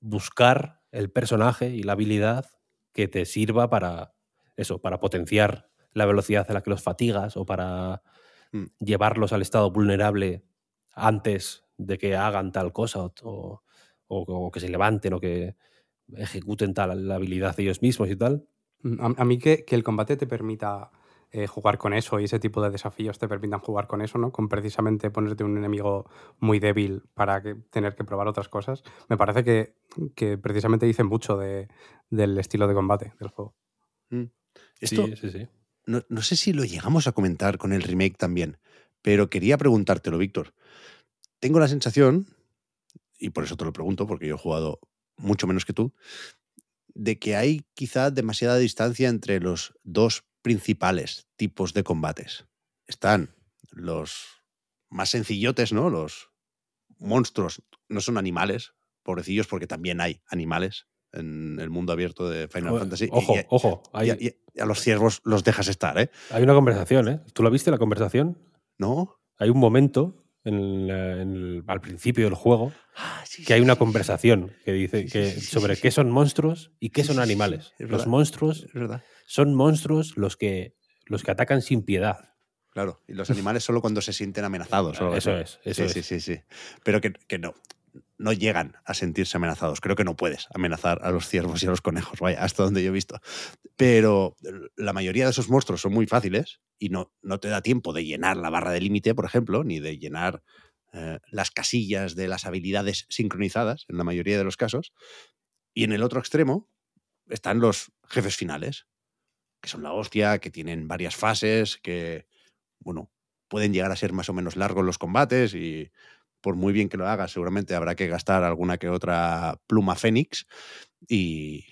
buscar el personaje y la habilidad que te sirva para eso, para potenciar la velocidad a la que los fatigas o para Mm. llevarlos al estado vulnerable antes de que hagan tal cosa o, o- que se levanten o que ejecuten tal la habilidad ellos mismos y tal. Mm, A, a mí que, que el combate te permita eh, jugar con eso y ese tipo de desafíos te permitan jugar con eso, ¿no? Con precisamente ponerte un enemigo muy débil para que, tener que probar otras cosas. Me parece que, que precisamente dice mucho de- del estilo de combate del juego. Esto, Sí, sí, sí. no, no sé si lo llegamos a comentar con el remake también, pero quería preguntártelo, Víctor. Tengo la sensación, y por eso te lo pregunto, porque yo he jugado mucho menos que tú, de que hay quizá demasiada distancia entre los dos principales tipos de combates. Están los más sencillotes, ¿no? Los monstruos no son animales, pobrecillos, porque también hay animales en el mundo abierto de Final Fantasy. Ojo, y- ojo. Hay, y a, y a los ciervos los dejas estar, ¿eh? hay una conversación, ¿eh? ¿Tú la viste la conversación? ¿No? Hay un momento en la- en el- al principio del juego Ah, que hay una conversación que dice que sobre qué son monstruos y qué son animales. es Los monstruos Es verdad. Son monstruos los que, los que atacan sin piedad. Claro. Y los animales solo cuando se sienten amenazados. Eso es, eso sí, es. sí, sí, sí. Pero que, que no, no llegan a sentirse amenazados. Creo que no puedes amenazar a los ciervos y a los conejos, vaya, hasta donde yo he visto. Pero la mayoría de esos monstruos son muy fáciles y no, no te da tiempo de llenar la barra de límite, por ejemplo, ni de llenar eh, las casillas de las habilidades sincronizadas, en la mayoría de los casos. Y en el otro extremo están los jefes finales, que son la hostia, que tienen varias fases, que, bueno, pueden llegar a ser más o menos largos los combates y por muy bien que lo hagas, seguramente habrá que gastar alguna que otra pluma fénix y,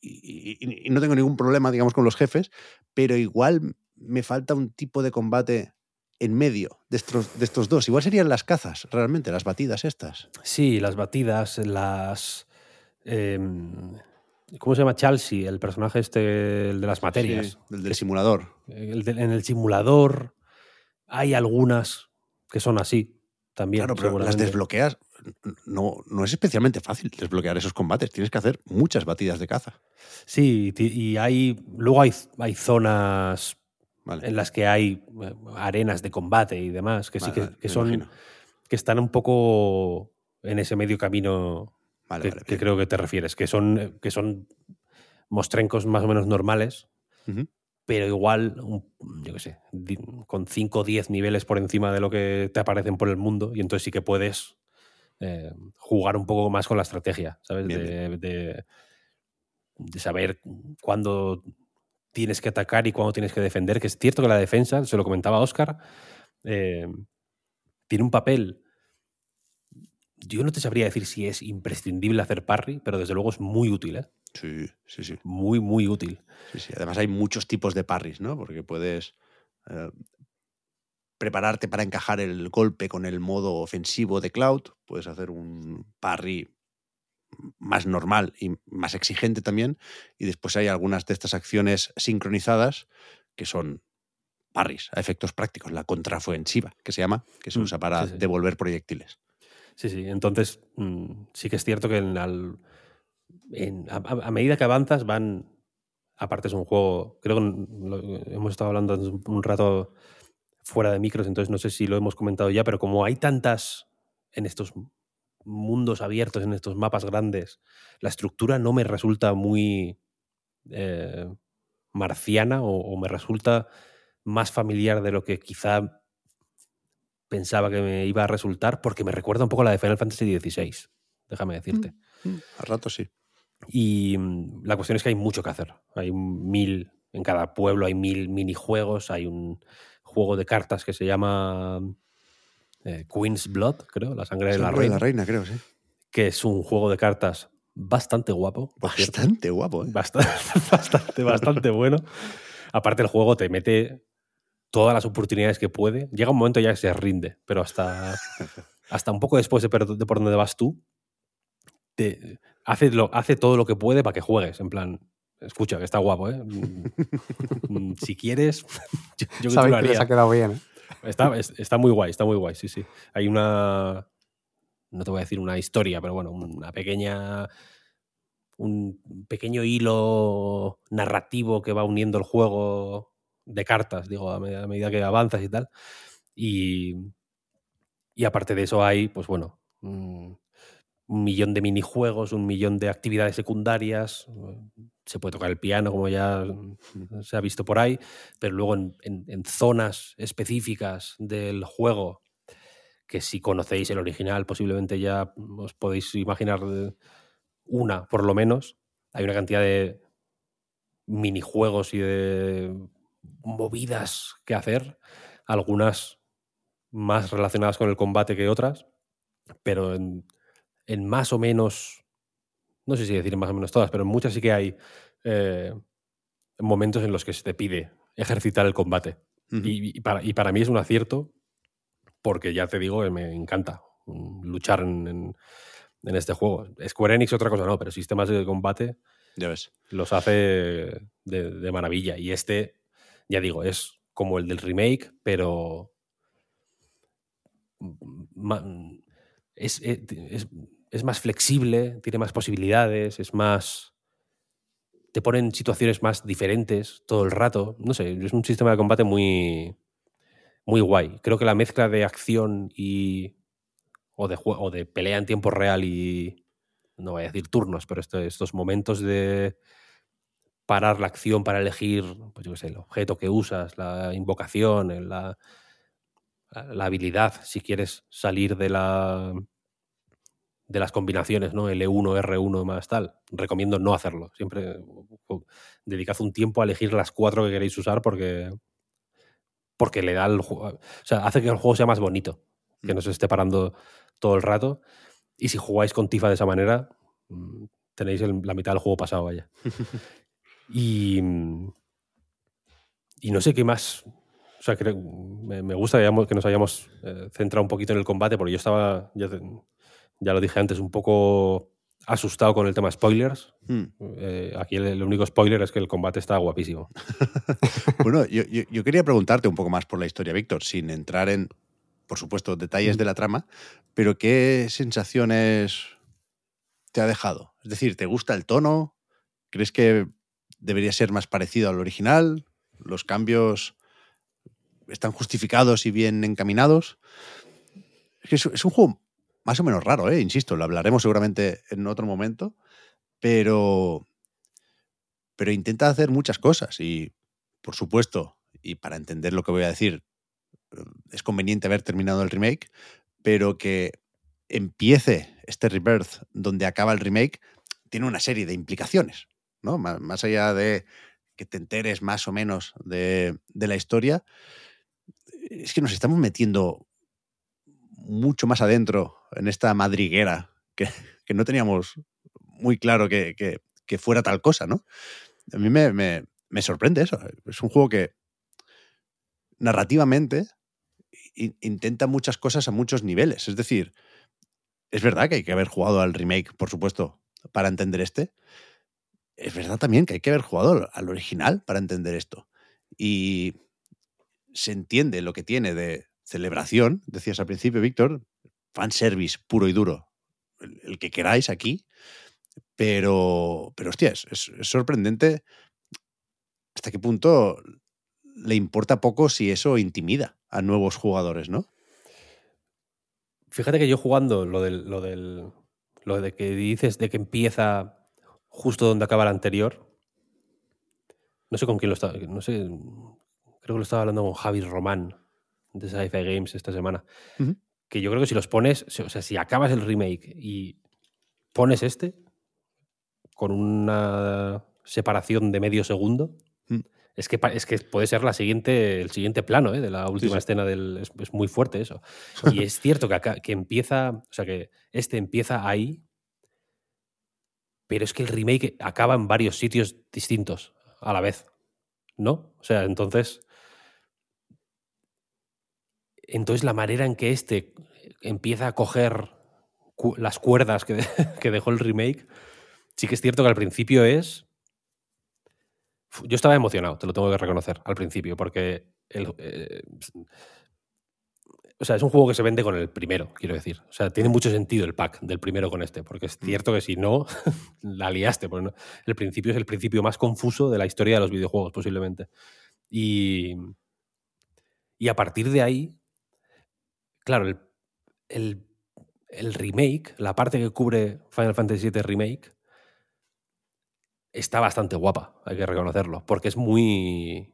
y, no tengo ningún problema, digamos, con los jefes, pero igual me falta un tipo de combate en medio de estos, de estos dos. Igual serían las cazas, realmente, las batidas estas. Sí, las batidas, las... em, ¿Cómo se llama? Chelsea, el personaje este, el de las materias. Sí, el del simulador. El de- en el simulador hay algunas que son así también. Claro, pero las desbloqueas. No, no es especialmente fácil desbloquear esos combates. Tienes que hacer muchas batidas de caza. Sí, y hay. Luego hay, hay zonas Vale. en las que hay eh, arenas de combate y demás, que sí que, vale, que son. imagino. que están un poco en ese medio camino Vale, que, vale, que creo que te refieres, que son, que son mostrencos más o menos normales, pero igual, yo qué sé, con 5 o 10 niveles por encima de lo que te aparecen por el mundo, y entonces sí que puedes eh, jugar un poco más con la estrategia, ¿sabes? Bien, de, de- de saber cuándo tienes que atacar y cuándo tienes que defender, que es cierto que la defensa, se lo comentaba Oscar, eh, tiene un papel. Yo no te sabría decir si es imprescindible hacer parry, pero desde luego es muy útil, ¿eh? Sí, sí, sí, Muy, muy útil. sí, sí. Además hay muchos tipos de parries, ¿no? Porque puedes... eh, prepararte para encajar el golpe con el modo ofensivo de Cloud, puedes hacer un parry más normal y más exigente también, y después hay algunas de estas acciones sincronizadas que son parries a efectos prácticos, la contraofensiva, que se llama, que se Mm, usa para sí, sí. devolver proyectiles. Sí, sí. Entonces, mm, sí que es cierto que en a, medida que avanzas van... Aparte es un juego, creo que hemos estado hablando un rato fuera de micros, entonces no sé si lo hemos comentado ya, pero como hay tantas en estos mundos abiertos, en estos mapas grandes, la estructura no me resulta muy eh, marciana o me resulta más familiar de lo que quizá pensaba que me iba a resultar, porque me recuerda un poco a la de Final Fantasy XVI, déjame decirte. Al rato sí. Y mm, la cuestión es que hay mucho que hacer. Hay mil, en cada pueblo hay mil minijuegos, hay un juego de cartas que se llama eh, Queen's Blood, creo, la sangre de la Sangre de reina, la reina, creo, sí. que es un juego de cartas bastante guapo. cierto. Bastante guapo, ¿eh? Bastante, bastante, bastante bueno. Aparte el juego te mete todas las oportunidades que puede. Llega un momento ya que se rinde, pero hasta, hasta un poco después de, por donde vas tú, te, hace, lo, hace todo lo que puede para que juegues. En plan, escucha, que está guapo, ¿eh? Mm, mm, si quieres, yo, yo que Sabéis lo que les ha quedado bien. ¿eh? Está, es- está muy guay, está muy guay, sí, sí. Hay una. No te voy a decir una historia, pero bueno, una pequeña. Un pequeño hilo narrativo que va uniendo el juego de cartas, digo, a medida, que avanzas y tal. Y, y aparte de eso hay, pues bueno, mm, un millón de minijuegos, un millón de actividades secundarias. Se puede tocar el piano, como ya mm, se ha visto por ahí, pero luego en, en- en zonas específicas del juego, que si conocéis el original, posiblemente ya os podéis imaginar una, por lo menos. Hay una cantidad de minijuegos y de movidas que hacer, algunas más relacionadas con el combate que otras, pero en, en más o menos, no sé si decir más o menos todas, pero en muchas sí que hay eh, momentos en los que se te pide ejercitar el combate. Y, y para, y para mí es un acierto, porque ya te digo me encanta luchar en, en- en este juego. Square Enix otra cosa no, pero sistemas de combate Ya ves. los hace de, de maravilla. Y este, ya digo, es como el del remake, pero ma- es, es- es- es más flexible, tiene más posibilidades, es más... Te ponen situaciones más diferentes todo el rato. No sé, es un sistema de combate muy, muy guay. Creo que la mezcla de acción y... O de, o de pelea en tiempo real y... No voy a decir turnos, pero esto- estos momentos de parar la acción para elegir, pues yo qué sé, el objeto que usas, la invocación, la, la habilidad, si quieres salir de la de las combinaciones, ¿no? L1, R1 más tal. Recomiendo no hacerlo. Siempre dedicad un tiempo a elegir las cuatro que queréis usar porque porque le da el juego, o sea, hace que el juego sea más bonito, que no se esté parando todo el rato. Y si jugáis con Tifa de esa manera, mm, tenéis el- la mitad del juego pasado, vaya. Y, y no sé qué más. O sea, creo- me, me gusta que, nos hayamos eh, centrado un poquito en el combate, porque yo estaba, ya, te- ya lo dije antes, un poco asustado con el tema spoilers. Hmm. Eh, aquí el, el único spoiler es que el combate está guapísimo. Bueno, yo, yo- yo quería preguntarte un poco más por la historia, Víctor, sin entrar en, por supuesto, detalles de la trama, pero ¿qué sensaciones te ha dejado? Es decir, ¿te gusta el tono? ¿Crees que debería ser más parecido al original? ¿Los cambios están justificados y bien encaminados? Es, un juego más o menos raro, ¿eh? insisto, lo hablaremos seguramente en otro momento, pero, pero intenta hacer muchas cosas y, por supuesto, y para entender lo que voy a decir, es conveniente haber terminado el remake, pero que empiece este rebirth donde acaba el remake tiene una serie de implicaciones, Más, allá de que te enteres más o menos de, la historia, es que nos estamos metiendo mucho más adentro en esta madriguera que, no teníamos muy claro que, fuera tal cosa, ¿no? A mí me sorprende eso. Es un juego que narrativamente intenta muchas cosas a muchos niveles. Es decir, es verdad que hay que haber jugado al remake, por supuesto, para entender este. Es verdad también que hay que haber jugado al original para entender esto. Y se entiende lo que tiene de celebración, decías al principio, Víctor, fanservice puro y duro, el, que queráis aquí, pero, pero hostia, es, es, sorprendente hasta qué punto le importa poco si eso intimida a nuevos jugadores, ¿no? Fíjate que yo jugando lo del, lo del. Lo de que dices de que empieza justo donde acaba el anterior. No sé con quién lo estaba. No sé. Creo que lo estaba hablando con Javi Román de Sci-Fi Games esta semana. Que yo creo que si los pones. O sea, si acabas el remake y pones este. Con una separación de medio segundo. Es que, es que puede ser la siguiente, el siguiente plano ¿eh? de la última escena del. Es, muy fuerte eso. Y es cierto que, acá, que empieza. O sea, que este empieza ahí. Pero es que el remake acaba en varios sitios distintos a la vez. ¿No? O sea, entonces. Entonces, la manera en que este empieza a coger las cuerdas que, que dejó el remake. Sí que es cierto que al principio es yo estaba emocionado, te lo tengo que reconocer al principio, porque eh, o sea, es un juego que se vende con el primero, quiero decir. O sea, tiene mucho sentido el pack del primero con este, porque es mm. cierto que si no, la liaste. Porque el principio es el principio más confuso de la historia de los videojuegos, posiblemente. Y, y a partir de ahí, claro, el, el, el remake, la parte que cubre Final Fantasy VII Remake, está bastante guapa, hay que reconocerlo, porque es muy...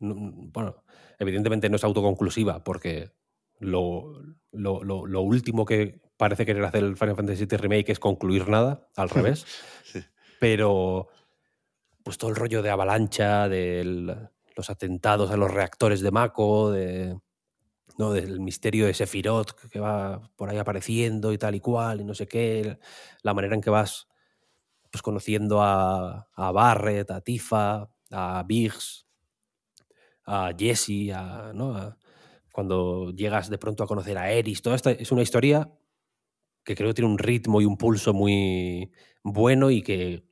Bueno, evidentemente no es autoconclusiva, porque lo, lo, último que parece querer hacer el Final Fantasy VII Remake es concluir nada, al revés. Pero pues todo el rollo de avalancha, de los atentados a los reactores de Mako, de, ¿no? del misterio de Sephiroth que va por ahí apareciendo y tal y cual, y no sé qué, la manera en que vas pues conociendo a, Barrett, a Tifa, a Biggs, a Jesse, a, ¿no? Cuando llegas de pronto a conocer a Eris. Toda esta es una historia que creo que tiene un ritmo y un pulso muy bueno y que.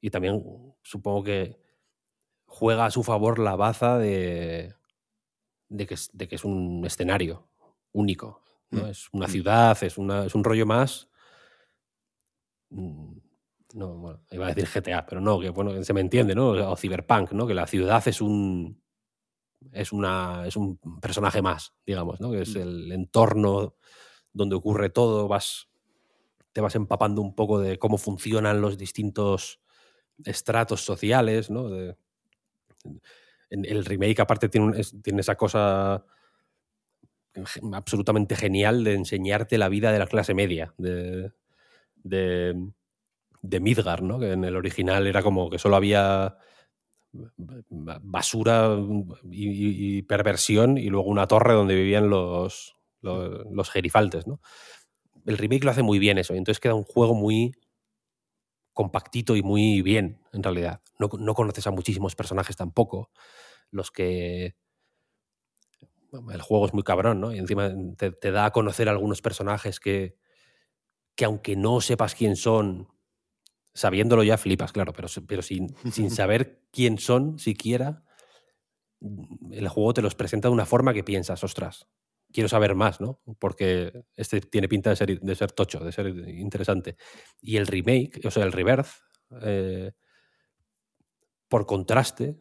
Y también supongo que juega a su favor la baza de, de, que, de que es un escenario único. ¿no? Mm, es una ciudad, es, una, es un rollo más mm, no, bueno, iba a decir GTA, pero no, que bueno, se me entiende, ¿no? O Cyberpunk, ¿no? Que la ciudad es un es una es un personaje más, digamos, ¿no? Que es mm. el entorno donde ocurre todo, vas te vas empapando un poco de cómo funcionan los distintos estratos sociales, ¿no? en el remake aparte tiene, tiene esa cosa absolutamente genial de enseñarte la vida de la clase media, de, de de Midgar, ¿no? Que en el original era como que solo había basura y, perversión y luego una torre donde vivían los, los, gerifaltes, ¿no? El remake lo hace muy bien eso, y entonces queda un juego muy compactito y muy bien, en realidad. No, conoces a muchísimos personajes tampoco. Los que el juego es muy cabrón, ¿no? Y encima te, te, da a conocer algunos personajes que, que aunque no sepas quién son, Sabiéndolo ya flipas, claro, pero, pero sin, sin saber quién son siquiera, mm, el juego te los presenta de una forma que piensas, ostras, quiero saber más, ¿no? Porque este tiene pinta de ser, de ser tocho, de ser interesante. Y el remake, o sea, el reverse, eh, por contraste,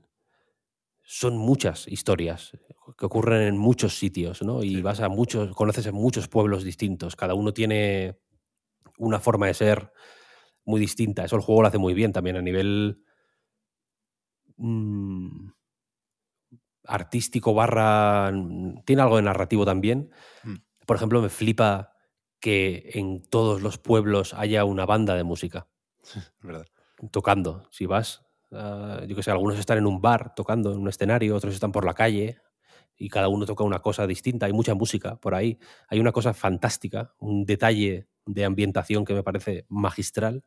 son muchas historias que ocurren en muchos sitios, ¿no? Y vas a muchos, conoces en muchos pueblos distintos, cada uno tiene una forma de ser muy distinta. Eso el juego lo hace muy bien también a nivel mm, artístico barra... Mm, tiene algo de narrativo también. Mm. Por ejemplo, me flipa que en todos los pueblos haya una banda de música. Tocando. Si vas, ah, yo que sé, algunos están en un bar tocando en un escenario, otros están por la calle y cada uno toca una cosa distinta. Hay mucha música por ahí. Hay una cosa fantástica, un detalle de ambientación que me parece magistral,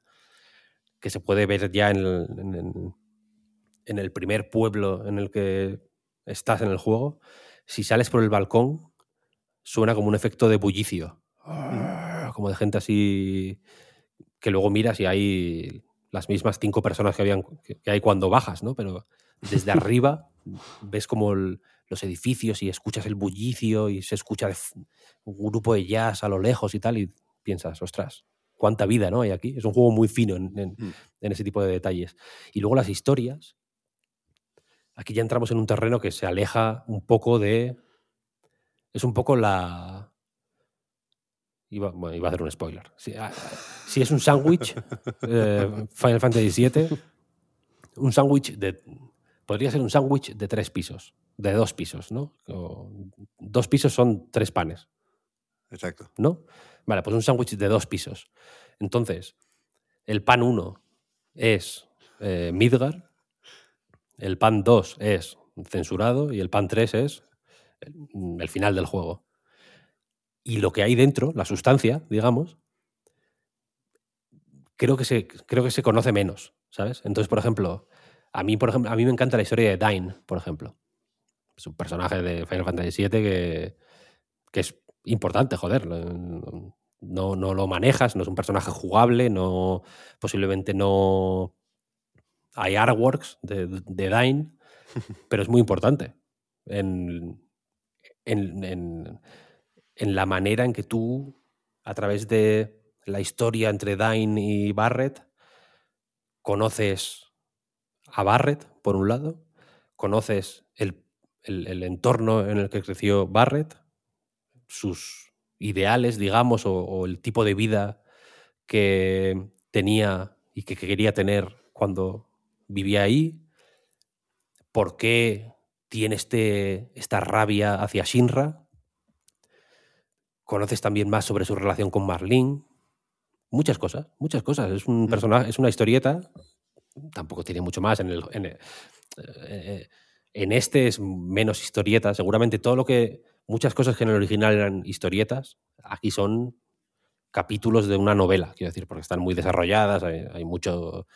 que se puede ver ya en el, en, el primer pueblo en el que estás en el juego, si sales por el balcón, suena como un efecto de bullicio. Como de gente así que luego miras y hay las mismas cinco personas que, habían, que hay cuando bajas, ¿no? Pero desde arriba ves como los edificios y escuchas el bullicio y se escucha un grupo de jazz a lo lejos y tal y piensas, ostras, cuánta vida ¿no? hay aquí. Es un juego muy fino en, en Mm. ese tipo de detalles. Y luego las historias. Aquí ya entramos en un terreno que se aleja un poco de... Es un poco la... Iba, bueno, iba a hacer un spoiler. Si, ah, si es un sándwich, eh, Final Fantasy VII, un sándwich de... Podría ser un sándwich de tres pisos, de dos pisos, ¿no? O dos pisos son tres panes, Exacto. ¿no? Vale, pues un sándwich de dos pisos. Entonces, el pan 1 es eh, Midgar, el pan 2 es censurado y el pan 3 es el, el final del juego. Y lo que hay dentro, la sustancia, digamos, creo que se, creo que se conoce menos, ¿sabes? Entonces, por ejemplo, a mí, por ejemplo, a mí me encanta la historia de Dine, por ejemplo. Es un personaje de Final Fantasy VII que, que es importante, joder. No, no lo manejas, no es un personaje jugable, no, posiblemente no hay artworks de, de Dine, pero es muy importante en, en, en, en, la manera en que tú, a través de la historia entre Dine y Barrett, conoces a Barrett, por un lado, conoces el, el, el entorno en el que creció Barrett, sus ideales, digamos, o, o, el tipo de vida que tenía y que, que quería tener cuando vivía ahí, por qué tiene este, esta rabia hacia Shinra. Conoces también más sobre su relación con Marlene. Muchas cosas, muchas cosas. Es un personaje, es una historieta. Tampoco tiene mucho más. En, el, en, eh, en este es menos historieta. Seguramente todo lo que. Muchas cosas que en el original eran historietas, aquí son capítulos de una novela, quiero decir, porque están muy desarrolladas, hay, hay mucho,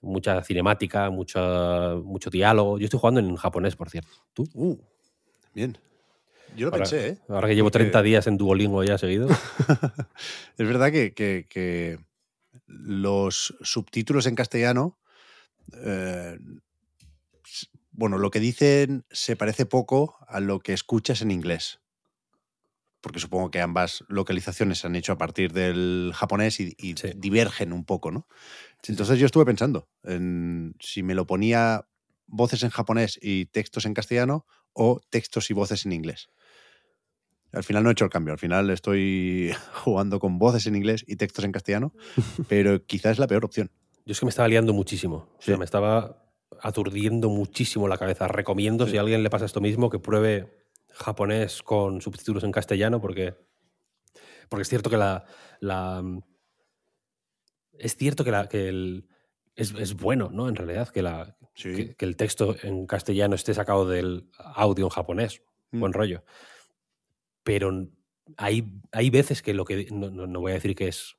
mucha cinemática, mucho, mucho diálogo. Yo estoy jugando en japonés, por cierto. ¿Tú? Uh, bien. Yo lo ahora, pensé, ¿eh? Ahora que llevo 30 Porque... días en Duolingo ya seguido. es verdad que, que, que, los subtítulos en castellano, eh, bueno, lo que dicen se parece poco a lo que escuchas en inglés. Porque supongo que ambas localizaciones se han hecho a partir del japonés y, y sí. divergen un poco, ¿no? Entonces yo estuve pensando en si me lo ponía voces en japonés y textos en castellano o textos y voces en inglés. Al final no he hecho el cambio, al final estoy jugando con voces en inglés y textos en castellano, pero quizás es la peor opción. Yo es que me estaba liando muchísimo, o sea, sí. me estaba aturdiendo muchísimo la cabeza. Recomiendo, sí. si a alguien le pasa esto mismo, que pruebe japonés con subtítulos en castellano, porque, porque es cierto que la, la es cierto que, la, que el, es, es, bueno, ¿no? En realidad, que, la, sí. que, que, el texto en castellano esté sacado del audio en japonés. Mm. Buen rollo. Pero hay, hay veces que lo que. No, no, voy a decir que es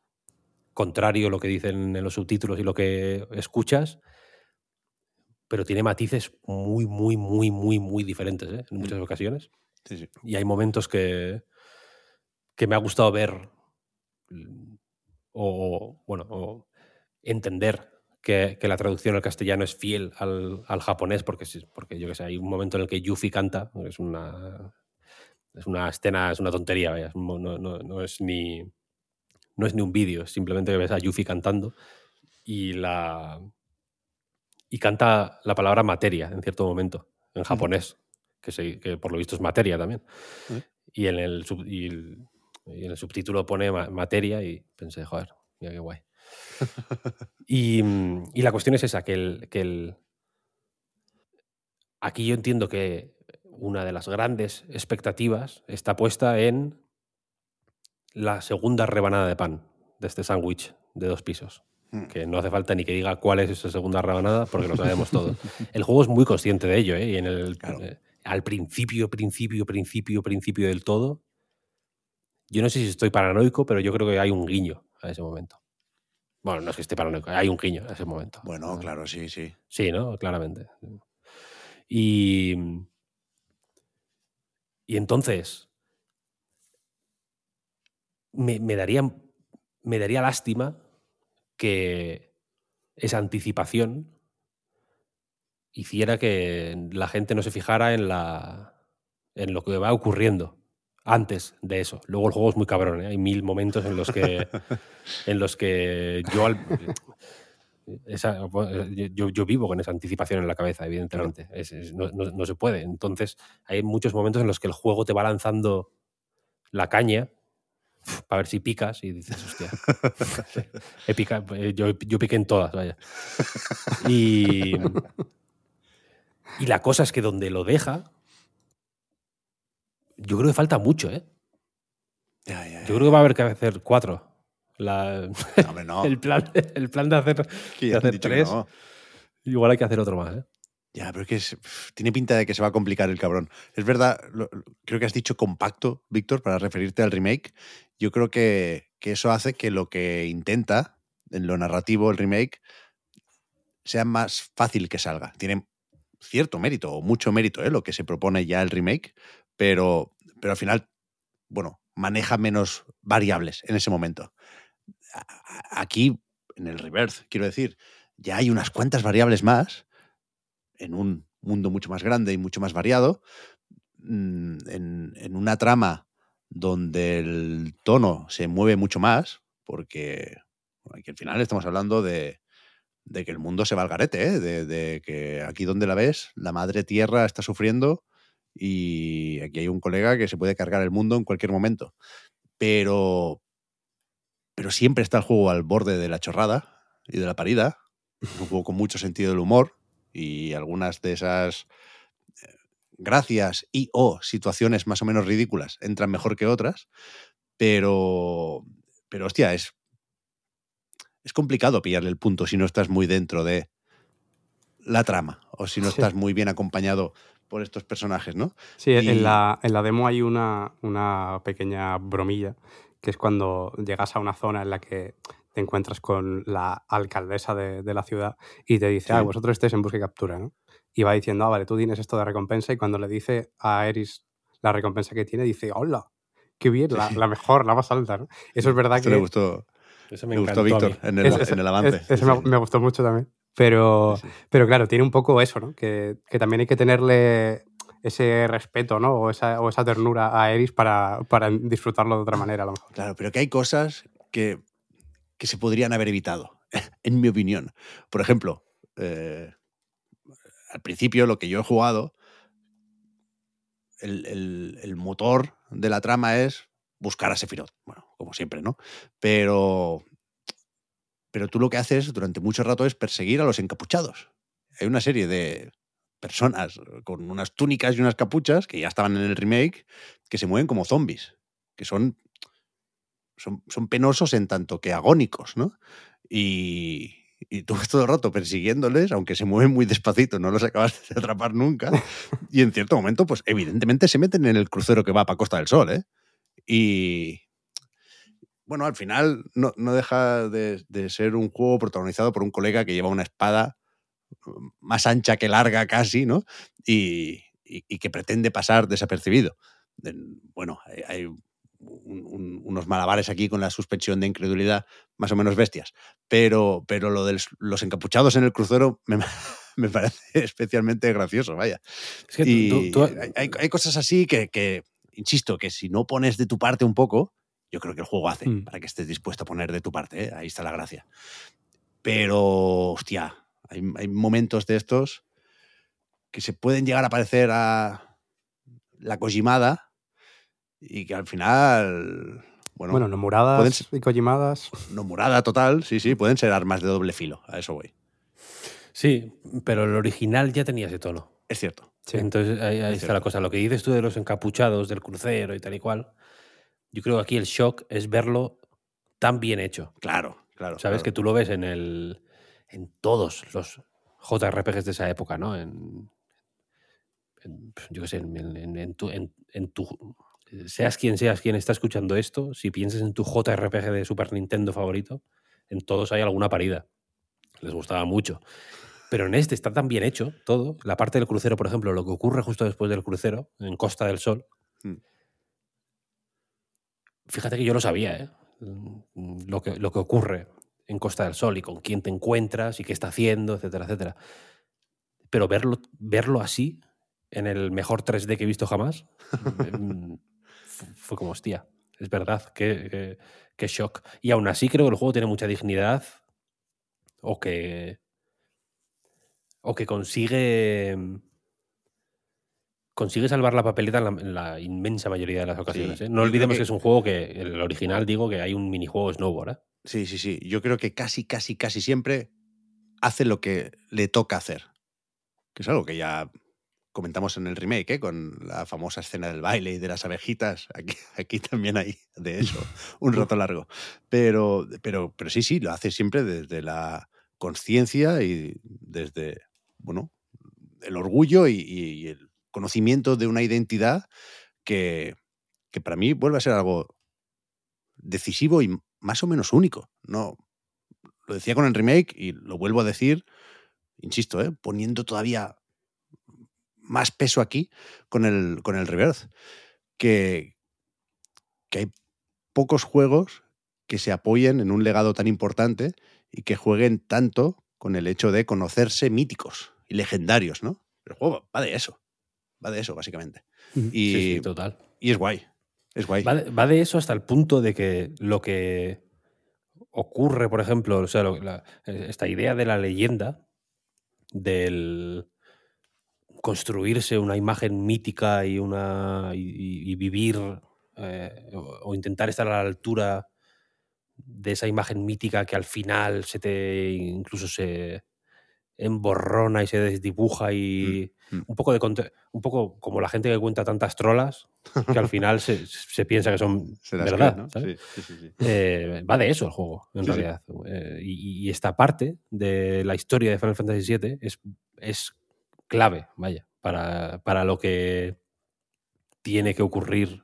contrario lo que dicen en los subtítulos y lo que escuchas, pero tiene matices muy, muy, muy, muy, muy diferentes ¿eh? en muchas Mm. ocasiones. Sí, sí. Y hay momentos que, que me ha gustado ver o, bueno, o entender que, que, la traducción al castellano es fiel al, al japonés, porque, porque yo que sé, hay un momento en el que Yuffie canta, es una, es una escena, es una tontería, vaya, no, no, no, es ni, no es ni un vídeo, simplemente que ves a Yuffie cantando y la y canta la palabra materia en cierto momento, en japonés, que, se, que por lo visto es materia también. ¿Eh? Y en el, sub, y el y en el subtítulo pone materia y pensé, joder, mira qué guay. y, y, la cuestión es esa, que el, que el... Aquí yo entiendo que una de las grandes expectativas está puesta en la segunda rebanada de pan de este sándwich de dos pisos. Hmm. Que no hace falta ni que diga cuál es esa segunda rebanada porque lo sabemos todos. El juego es muy consciente de ello, ¿eh? Y en el, claro. eh, al principio, principio, principio, principio del todo, yo no sé si estoy paranoico, pero yo creo que hay un guiño a ese momento. Bueno, no es que esté paranoico, hay un guiño a ese momento. Bueno, claro, sí, sí. Sí, ¿no? Claramente. Y, Y entonces, me, me daría, me daría lástima que esa anticipación hiciera que la gente no se fijara en, la, en lo que va ocurriendo antes de eso. Luego el juego es muy cabrón, ¿eh? hay mil momentos en los que, en los que yo, al- esa- yo, yo vivo con esa anticipación en la cabeza, evidentemente. Es- es- no, no- no se puede. Entonces hay muchos momentos en los que el juego te va lanzando la caña para ver si picas y dices, hostia, he eh, yo, yo piqué en todas, vaya. Y, y la cosa es que donde lo deja, yo creo que falta mucho, ¿eh? Ya, ya, Yo creo que va a haber que hacer cuatro. La-. Hombre, no. el, plan, el plan de hacer, de hacer tres, no. igual hay que hacer otro más, ¿eh? Ya, pero es que tiene pinta de que se va a complicar el cabrón. Es verdad, creo que has dicho compacto, Víctor, para referirte al remake. Yo creo que, que eso hace que lo que intenta en lo narrativo el remake sea más fácil que salga. Tiene cierto mérito, o mucho mérito, ¿eh? lo que se propone ya el remake, pero, pero al final, bueno, maneja menos variables en ese momento. Aquí, en el reverse, quiero decir, ya hay unas cuantas variables más en un mundo mucho más grande y mucho más variado, mm, en, una trama donde el tono se mueve mucho más, porque aquí al final estamos hablando de, que el mundo se va al garete, ¿eh? de, que aquí donde la ves, la madre tierra está sufriendo y aquí hay un colega que se puede cargar el mundo en cualquier momento. Pero, pero siempre está el juego al borde de la chorrada y de la parida. Un juego con mucho sentido del humor y algunas de esas eh, gracias y o situaciones más o menos ridículas entran mejor que otras, pero, pero hostia, es, es complicado pillarle el punto si no estás muy dentro de la trama o si no Sí. estás muy bien acompañado por estos personajes, ¿no? Sí, Y- en, la, en la demo hay una, una pequeña bromilla, que es cuando llegas a una zona en la que te encuentras con la alcaldesa de, de la ciudad y te dice, Sí. ah, vosotros estáis en busca y captura, ¿no? Y va diciendo, ah, vale, tú tienes esto de recompensa y cuando le dice a Eris la recompensa que tiene, dice, hola, qué bien, la, mejor, la más alta, ¿no? Eso es verdad Esto que... le gustó, Eso me me, gustó Víctor en el, Es- en el avance. es- ese me, me gustó mucho también. Pero, Sí, sí. pero claro, tiene un poco eso, ¿no? Que, que también hay que tenerle ese respeto, ¿no? O esa, o esa ternura a Eris para, para disfrutarlo de otra manera, a lo mejor. Claro, pero que hay cosas que, que se podrían haber evitado, en mi opinión. Por ejemplo, eh, al principio lo que yo he jugado, el, motor de la trama es buscar a Sephiroth. Bueno, como siempre, ¿no? Pero, pero tú lo que haces durante mucho rato es perseguir a los encapuchados. Hay una serie de personas con unas túnicas y unas capuchas que ya estaban en el remake que se mueven como zombies, que son son, son penosos en tanto que agónicos, ¿no? Y, y tú vas todo el rato persiguiéndoles, aunque se mueven muy despacito, no los acabas de atrapar nunca. Y en cierto momento, pues evidentemente se meten en el crucero que va para Costa del Sol, ¿eh? Y bueno, al final no, no deja de, de ser un juego protagonizado por un colega que lleva una espada mm, más ancha que larga casi, ¿no? Y, y- que pretende pasar desapercibido. En- Bueno, hay, hay un- un- unos malabares aquí con la suspensión de incredulidad más o menos bestias, pero, pero lo de los encapuchados en el crucero me, me parece especialmente gracioso, vaya. Es que Y tú- tú- hay, hay- hay cosas así que, que, insisto, que si no pones de tu parte un poco, yo creo que el juego hace Mm. para que estés dispuesto a poner de tu parte. ¿eh? Ahí está la gracia. Pero, hostia, hay, hay momentos de estos que se pueden llegar a parecer a la Kojimada y que al final, bueno, Bueno, Nomuradas pueden ser- y Kojimadas. nomurada total, sí, sí, pueden ser armas de doble filo, a eso voy. sí, pero el original ya tenía ese tono. Es cierto. Sí. Entonces ahí, ahí Es está cierto. la cosa. Lo que dices tú de los encapuchados del crucero y tal y cual, yo creo que aquí el shock es verlo tan bien hecho. Claro, claro. Sabes claro. que tú lo ves en el en todos los JRPGs de esa época, ¿no? En, en, yo qué sé, en, en- en tu, en- en tu- seas quien seas quien está escuchando esto, si piensas en tu JRPG de Super Nintendo favorito, en todos hay alguna parida. Les gustaba mucho. Pero en este está tan bien hecho todo. La parte del crucero, por ejemplo, lo que ocurre justo después del crucero, en Costa del Sol, Mm. Fíjate que yo lo sabía, ¿eh? Lo que, lo que ocurre en Costa del Sol y con quién te encuentras y qué está haciendo, etcétera, etcétera. Pero verlo, verlo así, en el mejor 3D que he visto jamás, fu- fue como, hostia, es verdad, qué, qué- qué shock. Y aún así creo que el juego tiene mucha dignidad o que, o que consigue consigue salvar la papeleta en la, en la inmensa mayoría de las ocasiones. Sí, ¿eh? No olvidemos que- que... es un juego que, el original, digo, que hay un minijuego snowboard. ¿eh? Sí, sí, sí. Yo creo que casi, casi, casi siempre hace lo que le toca hacer. Que es algo que ya comentamos en el remake, ¿eh? con la famosa escena del baile y de las abejitas. Aquí, aquí también hay de eso, un rato largo. Pero, pero, pero sí, sí, lo hace siempre desde la conciencia y desde, bueno, el orgullo y, y- y el conocimiento de una identidad que, que para mí vuelve a ser algo decisivo y más o menos único. No, lo decía con el remake y lo vuelvo a decir, insisto, ¿eh? poniendo todavía más peso aquí con el, con el Rebirth, que, que hay pocos juegos que se apoyen en un legado tan importante y que jueguen tanto con el hecho de conocerse míticos y legendarios, ¿no? El juego va de eso, va de eso, básicamente. Y, Sí, sí, total. y es guay, es guay. Va de, va de eso hasta el punto de que lo que ocurre, por ejemplo, o sea, lo- la- esta idea de la leyenda, del construirse una imagen mítica y, una, y, vivir eh, o, o intentar estar a la altura de esa imagen mítica que al final se te incluso se emborrona y se desdibuja y Mm, mm. un poco de conte- un poco como la gente que cuenta tantas trolas que al final se, se piensa que son Se verdad ¿no? ¿sabes? Sí, sí, sí, sí. Eh, va de eso el juego, en realidad. Eh, y, y esta parte de la historia de Final Fantasy VII es, es clave, vaya, para, para lo que tiene que ocurrir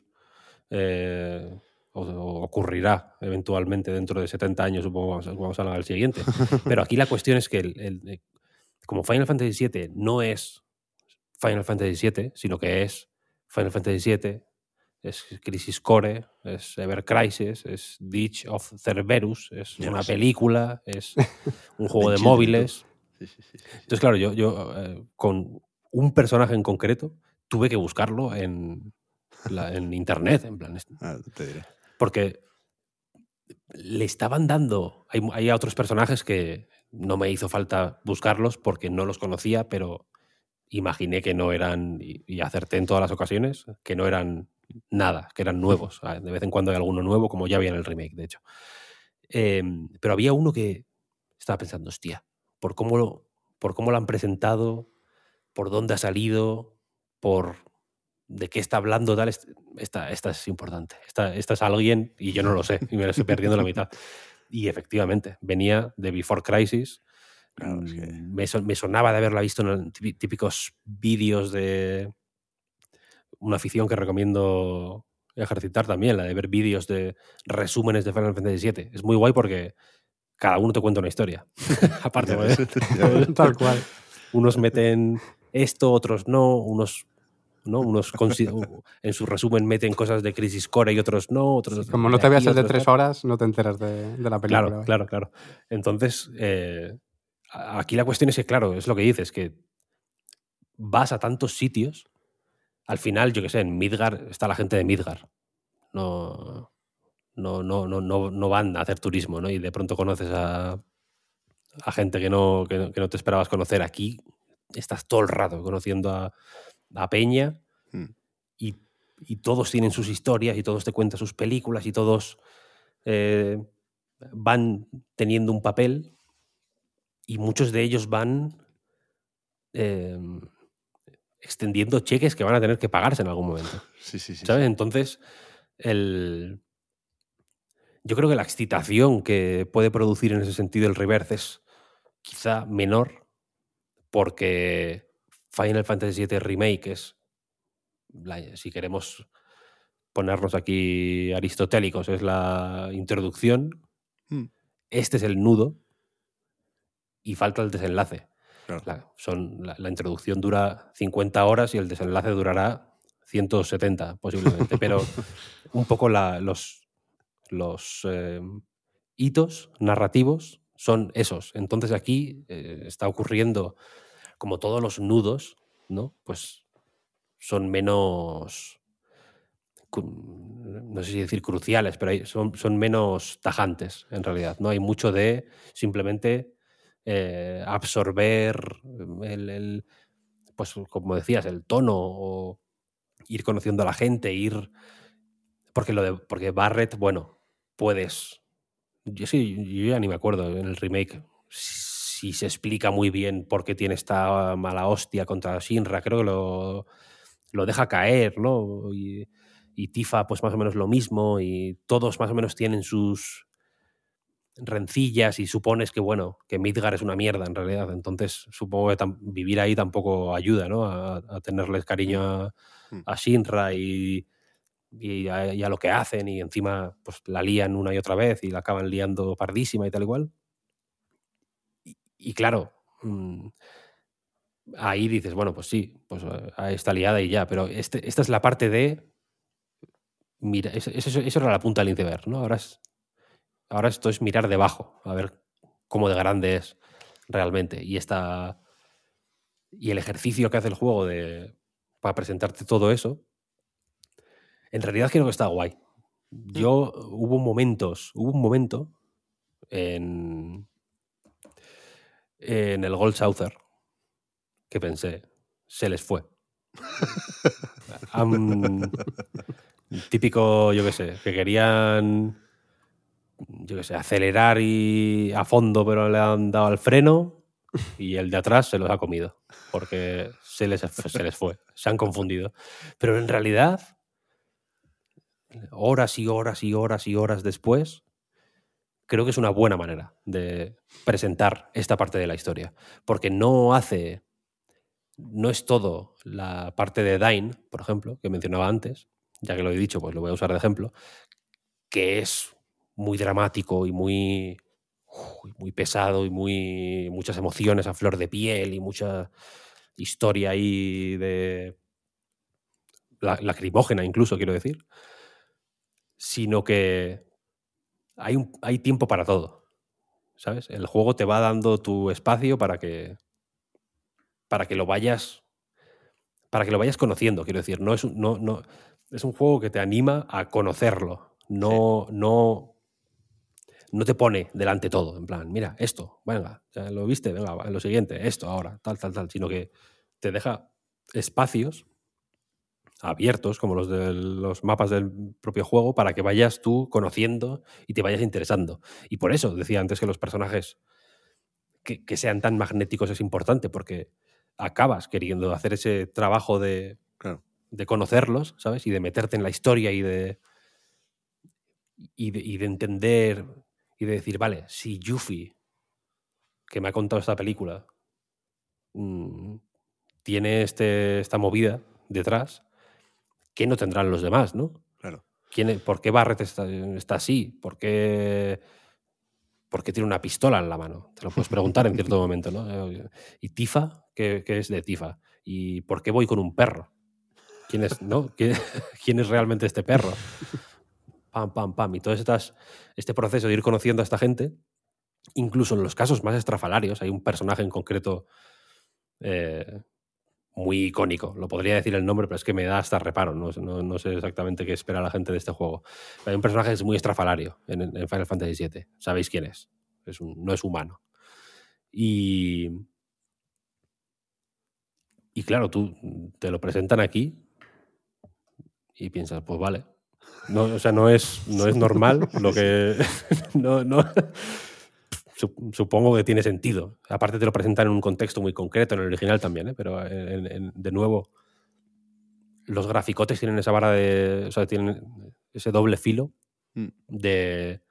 eh, o, o ocurrirá eventualmente dentro de 70 años, supongo, vamos, a- vamos a hablar del siguiente. Pero aquí la cuestión es que el- el- eh, como Final Fantasy VII no es Final Fantasy VII, sino que es Final Fantasy VII, es Crisis Core, es Ever Crisis, es Ditch of Cerberus, es una sé. película, es un juego de móviles. Sí, sí, sí, sí, sí. Entonces, claro, yo, yo eh, con un personaje en concreto tuve que buscarlo en, la- en internet, en plan, Ah, te diré. porque le estaban dando. Hay, hay otros personajes que no me hizo falta buscarlos porque no los conocía, pero imaginé que no eran, y, y acerté en todas las ocasiones, que no eran nada, que eran nuevos. Ah, De vez en cuando hay alguno nuevo, como ya había en el remake, de hecho. Em, pero había uno que estaba pensando, hostia, por cómo lo, por cómo lo han presentado, por dónde ha salido, por de qué está hablando, tal, est- esta, esta es importante. Esta, esta es alguien y yo no lo sé, y me lo estoy perdiendo la mitad. Y efectivamente, venía de Before Crisis. Claro, es que- Mm, me, son- me sonaba de haberla visto en tí- típicos vídeos de una afición que recomiendo ejercitar también, la de ver vídeos de resúmenes de Final Fantasy VII. Es muy guay porque cada uno te cuenta una historia. Aparte. Tal cual. unos meten esto, otros no, unos ¿no? Unos en su resumen meten cosas de Crisis Core y otros no, otros Como no te veas el de tres horas, no te enteras de, de la película. Claro, claro, claro. Entonces, eh, aquí la cuestión es que, claro, es lo que dices, que vas a tantos sitios, al final, yo qué sé, en Midgar está la gente de Midgar. No, no, no, no, no, van a hacer turismo, ¿no? Y de pronto conoces a, a gente que no, que, no- que no te esperabas conocer. Aquí estás todo el rato conociendo a, a Peña Mm. y, y todos tienen sus historias y todos te cuentan sus películas y todos eh, van teniendo un papel y muchos de ellos van eh, extendiendo cheques que van a tener que pagarse en algún momento. Sí, sí, sí. ¿Sabes? Entonces, el... yo creo que la excitación que puede producir en ese sentido el reverse es quizá menor porque Final Fantasy VII Remake es, la- si queremos ponernos aquí aristotélicos, es la introducción, Mm, este es el nudo y falta el desenlace. claro. La, son, la, la introducción dura 50 horas y el desenlace durará 170 posiblemente, pero un poco la- los, los eh, hitos narrativos son esos. Entonces aquí eh, está ocurriendo como todos los nudos, ¿no? Pues son menos, no sé si decir cruciales, pero son, son menos tajantes en realidad, ¿no? Hay mucho de simplemente eh, absorber el, el- pues como decías, el tono o ir conociendo a la gente, ir... Porque, lo de, porque Barrett, bueno, puedes... Yo sí, yo ya ni me acuerdo en el remake si se explica muy bien por qué tiene esta mala hostia contra Shinra. Creo que lo, lo deja caer, ¿no? Y, y Tifa, pues más o menos lo mismo, y todos más o menos tienen sus rencillas y supones que, bueno, que Midgar es una mierda en realidad. Entonces, supongo que vivir ahí tampoco ayuda, ¿no? A, a tenerles cariño a, Mm. a Shinra y, y, a, a lo que hacen, y encima pues la lían una y otra vez y la acaban liando pardísima y tal igual. Y, y claro, mm, ahí dices, bueno, pues sí, pues eh, ahí está liada y ya, pero este, esta es la parte de. Mira, eso, eso- eso era la punta del iceberg, ¿no? Ahora, es, ahora esto es mirar debajo, a ver cómo de grande es realmente. Y esta. Y el ejercicio que hace el juego de. para presentarte todo eso. En realidad creo que está guay. Yo hubo momentos, hubo un momento en. en el Gold Souther que pensé, se les fue. Típico, yo qué sé, que querían, yo qué sé, acelerar y a fondo, pero le han dado al freno y el de atrás se los ha comido, porque se les, se les fue, se han confundido. Pero en realidad, horas y horas y horas y horas después, creo que es una buena manera de presentar esta parte de la historia, porque no hace no es todo la parte de Dine, por ejemplo, que mencionaba antes, ya que lo he dicho, pues lo voy a usar de ejemplo, que es muy dramático y muy, uy, muy pesado y muy muchas emociones a flor de piel y mucha historia ahí de la- lacrimógena incluso, quiero decir, sino que hay, un- hay tiempo para todo, ¿sabes? El juego te va dando tu espacio para que para que lo vayas para que lo vayas conociendo, quiero decir, no es un, no, no, es un juego que te anima a conocerlo, no, no, no te pone delante todo, en plan, mira, esto, venga, ya lo viste, venga, lo siguiente, esto ahora, tal, tal, tal, sino que te deja espacios abiertos, como los de los mapas del propio juego, para que vayas tú conociendo y te vayas interesando. Y por eso decía antes que los personajes que, que sean tan magnéticos es importante, porque acabas queriendo hacer ese trabajo de, Claro. de conocerlos, ¿sabes? Y de meterte en la historia y de, y de, y de entender y de decir, vale, si Yuffie, que me ha contado esta película, mm, tiene este, esta movida detrás, ¿qué no tendrán los demás, no? Claro. ¿Quién, ¿Por qué Barrett está, está así? ¿Por qué, por qué tiene una pistola en la mano? Te lo puedes preguntar en cierto momento, ¿no? ¿Y Tifa? ¿Qué, qué es de Tifa? ¿Y por qué voy con un perro? ¿Quién es, no? ¿Quién, quién es realmente este perro? Pam, pam, pam. Y todo estas, este proceso de ir conociendo a esta gente, incluso en los casos más estrafalarios, hay un personaje en concreto eh, muy icónico. Lo podría decir el nombre, pero es que me da hasta reparo. No, no- no sé exactamente qué espera la gente de este juego. Hay un personaje que es muy estrafalario en, Final Fantasy VII. Sabéis quién es. es no es humano. Y. Y claro, tú te lo presentan aquí y piensas, pues vale. No, o sea, no es, no es normal lo que. no, no. Sup- Supongo que tiene sentido. Aparte te lo presentan en un contexto muy concreto, en el original también, ¿eh? pero en- en- de nuevo, los graficotes tienen esa vara de. O sea, tienen ese doble filo Mm. de,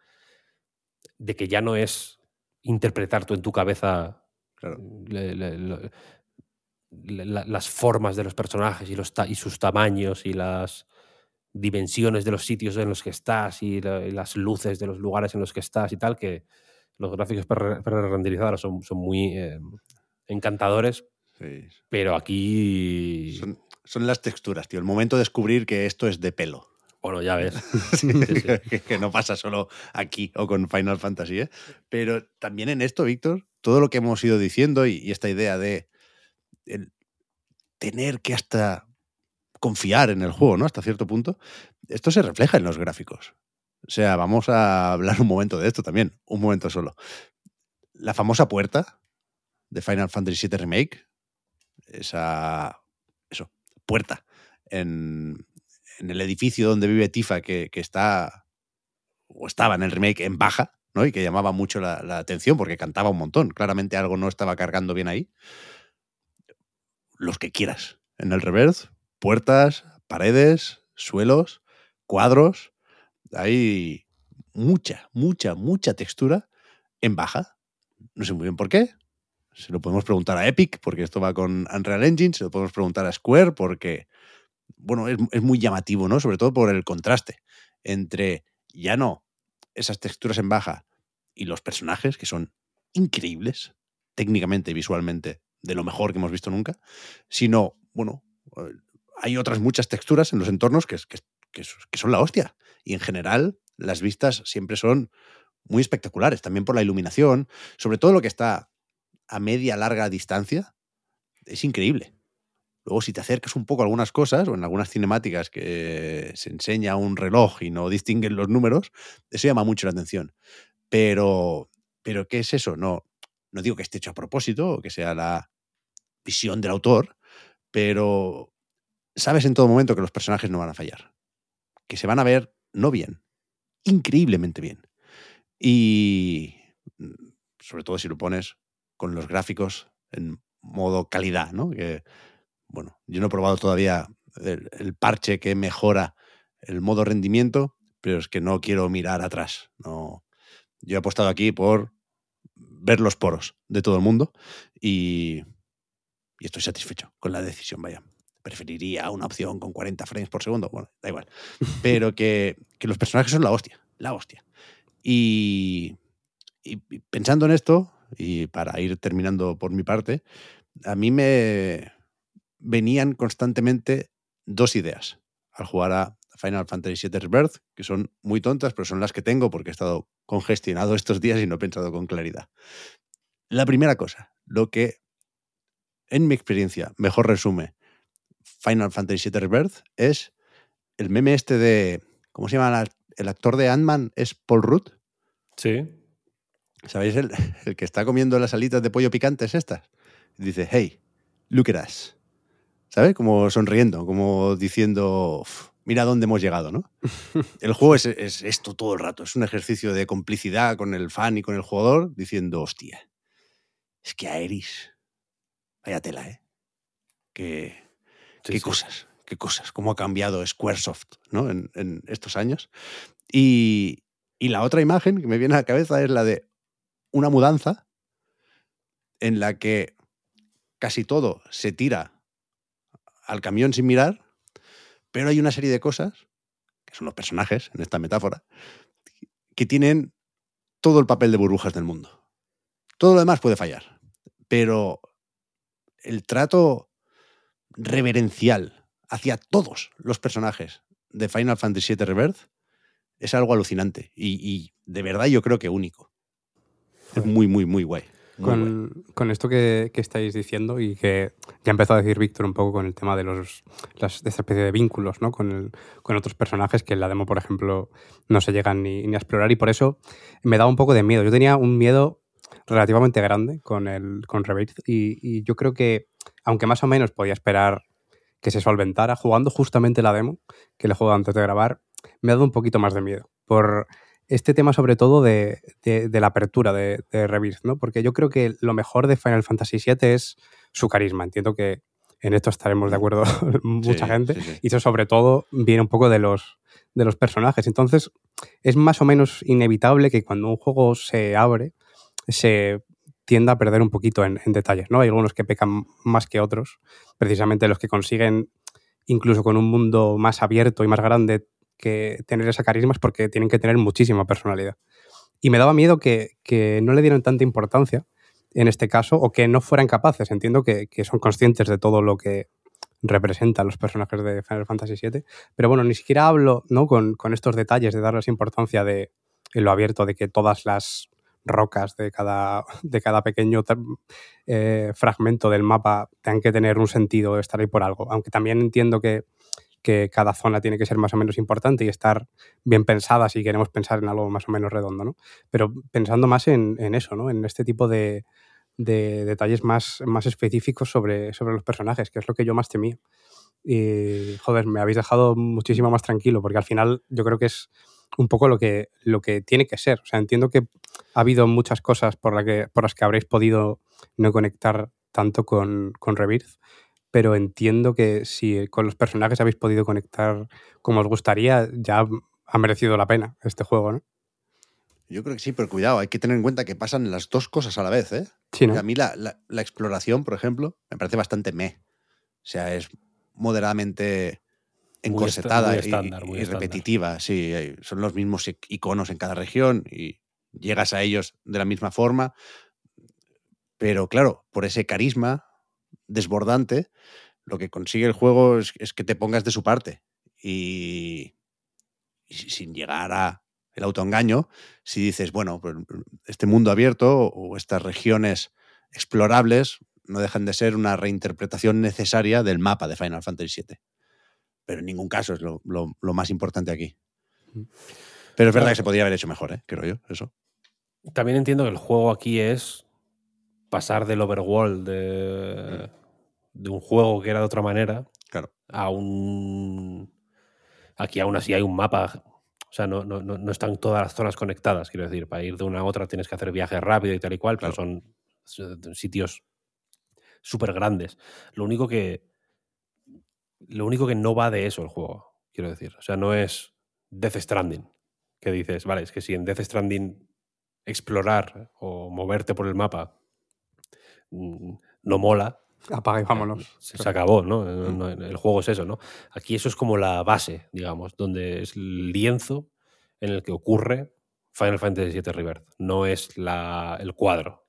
de que ya no es interpretar tú en tu cabeza Claro. le- le- lo- le- la- las formas de los personajes y, los ta- y sus tamaños y las dimensiones de los sitios en los que estás y, la- y las luces de los lugares en los que estás y tal, que los gráficos pre- pre-renderizados son, son muy eh, encantadores, Sí. pero aquí Son, son las texturas, tío. El momento de descubrir que esto es de pelo. Bueno, ya ves. que, que no pasa solo aquí o con Final Fantasy, ¿eh? Pero también en esto, Víctor, todo lo que hemos ido diciendo y, y esta idea de el tener que hasta confiar en el juego, ¿no? Hasta cierto punto, esto se refleja en los gráficos. O sea, vamos a hablar un momento de esto también, un momento solo. La famosa puerta de Final Fantasy VII Remake, esa eso, puerta en, en el edificio donde vive Tifa, que, que, está o estaba en el remake en baja, ¿no? Y que llamaba mucho la, la, atención porque cantaba un montón. Claramente algo no estaba cargando bien ahí. Los que quieras. En el reverse, puertas, paredes, suelos, cuadros. Hay mucha, mucha, mucha textura en baja. No sé muy bien por qué. Se lo podemos preguntar a Epic, porque esto va con Unreal Engine. Se lo podemos preguntar a Square, porque, bueno, es, es muy llamativo, ¿no? Sobre todo por el contraste entre ya no esas texturas en baja y los personajes, que son increíbles, técnicamente y visualmente, de lo mejor que hemos visto nunca, sino, bueno, hay otras muchas texturas en los entornos que, que, que, son la hostia. Y en general, las vistas siempre son muy espectaculares, también por la iluminación, sobre todo lo que está a media, larga distancia, es increíble. Luego, si te acercas un poco a algunas cosas, o en algunas cinemáticas que se enseña un reloj y no distinguen los números, eso llama mucho la atención. Pero, pero ¿qué es eso? No, no digo que esté hecho a propósito o que sea la visión del autor, pero sabes en todo momento que los personajes no van a fallar. Que se van a ver no bien, increíblemente bien. Y mm, sobre todo si lo pones con los gráficos en modo calidad, ¿no? Que, bueno, yo no he probado todavía el, parche que mejora el modo rendimiento, pero es que no quiero mirar atrás. No. Yo he apostado aquí por ver los poros de todo el mundo y estoy satisfecho con la decisión, vaya preferiría una opción con 40 frames por segundo, bueno, da igual. Pero que, que los personajes son la hostia, la hostia. Y, pensando en esto, y para ir terminando por mi parte, a mí me venían constantemente dos ideas al jugar a Final Fantasy VII Rebirth, que son muy tontas, pero son las que tengo porque he estado congestionado estos días y no he pensado con claridad. La primera cosa, lo que en mi experiencia mejor resume Final Fantasy VII Rebirth es el meme este de. ¿Cómo se llama? El actor de Ant-Man es Paul Rudd. Sí. ¿Sabéis? El, el, que está comiendo las alitas de pollo picantes estas. Dice, hey, look at us. ¿Sabes? Como sonriendo, como diciendo, mira dónde hemos llegado, ¿no? El juego es, es, esto todo el rato. Es un ejercicio de complicidad con el fan y con el jugador, diciendo, hostia, es que Aeris, vaya tela, ¿eh? Que, Sí, qué sí. cosas, qué cosas, cómo ha cambiado Squaresoft ¿no? en, en estos años. Y, y, la otra imagen que me viene a la cabeza es la de una mudanza en la que casi todo se tira al camión sin mirar, pero hay una serie de cosas, que son los personajes en esta metáfora, que tienen todo el papel de burbujas del mundo. Todo lo demás puede fallar, pero el trato reverencial hacia todos los personajes de Final Fantasy VII Rebirth es algo alucinante y, y, de verdad yo creo que único. Es muy, muy, muy guay. Muy con, con, esto que, que, estáis diciendo y que ya empezó a decir Víctor un poco con el tema de los las, de esta especie de vínculos ¿no? con, el, con otros personajes que en la demo, por ejemplo, no se llegan ni, ni a explorar y por eso me daba un poco de miedo. Yo tenía un miedo relativamente grande con, el, con Rebirth y, y yo creo que aunque más o menos podía esperar que se solventara jugando justamente la demo que le juego antes de grabar, me ha dado un poquito más de miedo. Por este tema, sobre todo, de, de, de la apertura de, de Rebirth, ¿no? Porque yo creo que lo mejor de Final Fantasy VII es su carisma. Entiendo que en esto estaremos de acuerdo mucha Sí, gente. sí, sí. Y eso, sobre todo, viene un poco de los, de los personajes. Entonces, es más o menos inevitable que cuando un juego se abre, se a perder un poquito en, detalles, ¿no? Hay algunos que pecan más que otros, precisamente los que consiguen, incluso con un mundo más abierto y más grande, que tener esa carisma es porque tienen que tener muchísima personalidad. Y me daba miedo que, que no le dieran tanta importancia en este caso o que no fueran capaces. Entiendo que, que son conscientes de todo lo que, representa a los personajes de Final Fantasy VII. Pero bueno, ni siquiera hablo ¿no? con, con estos detalles de darles importancia de, en lo abierto, de que todas las rocas de cada, de cada pequeño eh, fragmento del mapa tengan que tener un sentido, estar ahí por algo. Aunque también entiendo que, que, cada zona tiene que ser más o menos importante y estar bien pensada si queremos pensar en algo más o menos redondo, ¿no? Pero pensando más en, eso, ¿no? En este tipo de, de detalles más, más específicos sobre, sobre los personajes, que es lo que yo más temía. Y, joder, me habéis dejado muchísimo más tranquilo, porque al final yo creo que es un poco lo que, lo que tiene que ser. O sea, entiendo que ha habido muchas cosas por, la que, por las que habréis podido no conectar tanto con, con Rebirth, pero entiendo que si con los personajes habéis podido conectar como os gustaría, ya ha merecido la pena este juego, ¿no? Yo creo que sí, pero cuidado, hay que tener en cuenta que pasan las dos cosas a la vez, ¿eh? Sí, ¿no? A mí la, la, la, exploración, por ejemplo, me parece bastante me. O sea, es moderadamente encorsetada muy estándar, y, muy y repetitiva. Sí, son los mismos iconos en cada región y llegas a ellos de la misma forma. Pero claro, por ese carisma desbordante, lo que consigue el juego es, es que te pongas de su parte. Y, y sin llegar a el autoengaño, si dices, bueno, pues este mundo abierto o estas regiones explorables no dejan de ser una reinterpretación necesaria del mapa de Final Fantasy VII. Pero en ningún caso es lo, lo, lo más importante aquí. Pero es verdad que se podría haber hecho mejor, ¿eh? creo yo, eso. También entiendo que el juego aquí es pasar del overworld de, de un juego que era de otra manera claro. a un... Aquí aún así hay un mapa o sea, no, no, no, están todas las zonas conectadas, quiero decir. Para ir de una a otra tienes que hacer viajes rápido y tal y cual, claro. pero son sitios súper grandes. Lo único que. Lo único que no va de eso el juego, quiero decir. O sea, no es Death Stranding. Que dices, vale, es que si en Death Stranding explorar o moverte por el mapa mm, no mola, apaga y vámonos. Se, se acabó, ¿no? ¿no? El juego es eso, ¿no? Aquí eso es como la base, digamos, donde es el lienzo en el que ocurre Final Fantasy VII Rebirth. No es la, el cuadro.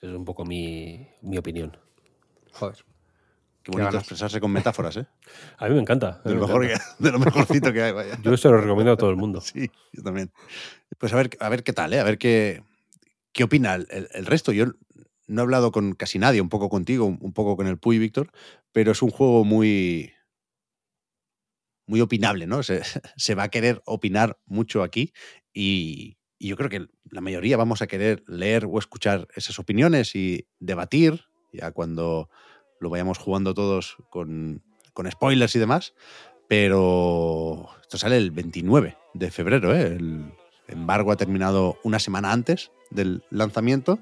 Es un poco mi, mi opinión. Joder. Qué bonito expresarse con metáforas, ¿eh? A mí me encanta. De lo, mejor que, de lo mejorcito que hay, vaya. Yo se lo recomiendo a todo el mundo. Sí, yo también. Pues a ver, a ver qué tal, ¿eh? A ver qué, qué opina el resto. Yo no he hablado con casi nadie, un poco contigo, un poco con el Puy, Víctor, pero es un juego muy muy opinable, ¿no? Se, se, va a querer opinar mucho aquí y, y, yo creo que la mayoría vamos a querer leer o escuchar esas opiniones y debatir, ya cuando lo vayamos jugando todos con, con spoilers y demás, pero esto sale el 29 de febrero, ¿eh? El embargo ha terminado una semana antes del lanzamiento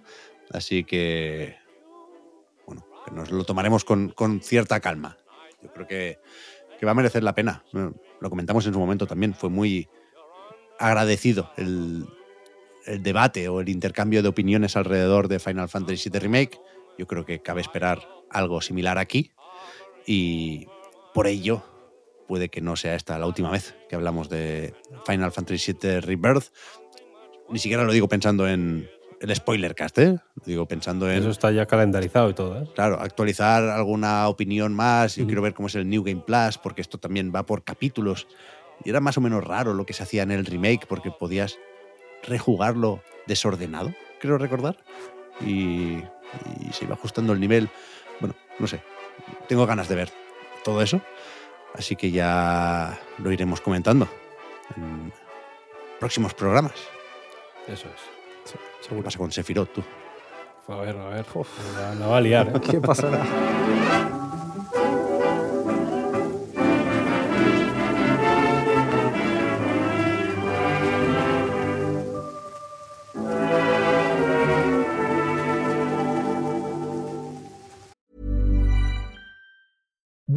Así que, bueno, nos lo tomaremos con, con cierta calma. Yo creo que, que, va a merecer la pena. Lo comentamos en su momento también. Fue muy agradecido el, el debate o el intercambio de opiniones alrededor de Final Fantasy VII Remake. Yo creo que cabe esperar algo similar aquí. Y por ello, puede que no sea esta la última vez que hablamos de Final Fantasy VII Rebirth. Ni siquiera lo digo pensando en, el spoiler cast, ¿eh? Digo, pensando en. Eso está ya calendarizado y todo, ¿eh? Claro, actualizar alguna opinión más. Yo mm. quiero ver cómo es el New Game Plus, porque esto también va por capítulos. Y era más o menos raro lo que se hacía en el remake, porque podías rejugarlo desordenado, creo recordar. Y, y se iba ajustando el nivel. Bueno, no sé. Tengo ganas de ver todo eso. Así que ya lo iremos comentando en próximos programas. Eso es. ¿Qué pasa con Sephiroth, tú? A ver, a ver. Uf, la, la, va a liar, ¿eh? ¿Qué pasará?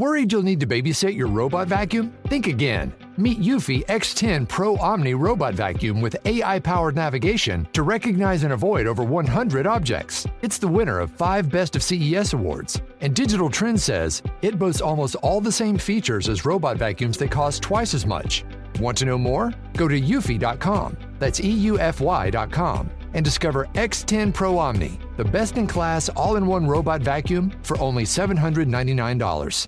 Worried you'll need to babysit your robot vacuum? Think again. Meet Eufy X10 Pro Omni Robot Vacuum with AI powered navigation to recognize and avoid over 100 objects. It's the winner of five Best of CES awards. And Digital Trends says it boasts almost all the same features as robot vacuums that cost twice as much. Want to know more? Go to eufy.com. That's EUFY.com and discover X10 Pro Omni, the best in class all in one robot vacuum for only $799.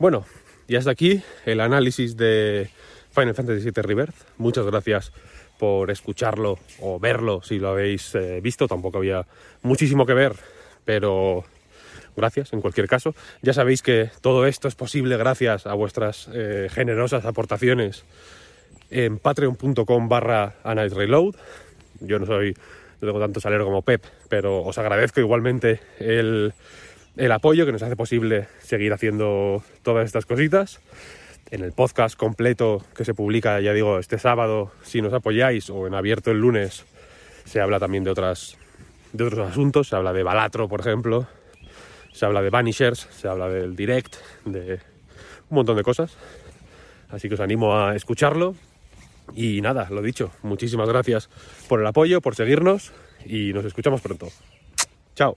Bueno, y hasta aquí el análisis de Final Fantasy VII Rebirth. Muchas gracias por escucharlo o verlo si lo habéis eh, visto. Tampoco había muchísimo que ver, pero gracias en cualquier caso. Ya sabéis que todo esto es posible gracias a vuestras eh, generosas aportaciones en patreon.com barra. Yo no soy, no tengo tanto salario como Pep, pero os agradezco igualmente el, el apoyo que nos hace posible seguir haciendo todas estas cositas. En el podcast completo que se publica, ya digo, este sábado, si nos apoyáis, o en abierto el lunes, se habla también de otras de otros asuntos, se habla de Balatro, por ejemplo, se habla de Vanishers, se habla del Direct, de un montón de cosas. Así que os animo a escucharlo. Y nada, lo dicho, muchísimas gracias por el apoyo, por seguirnos y nos escuchamos pronto. Chao.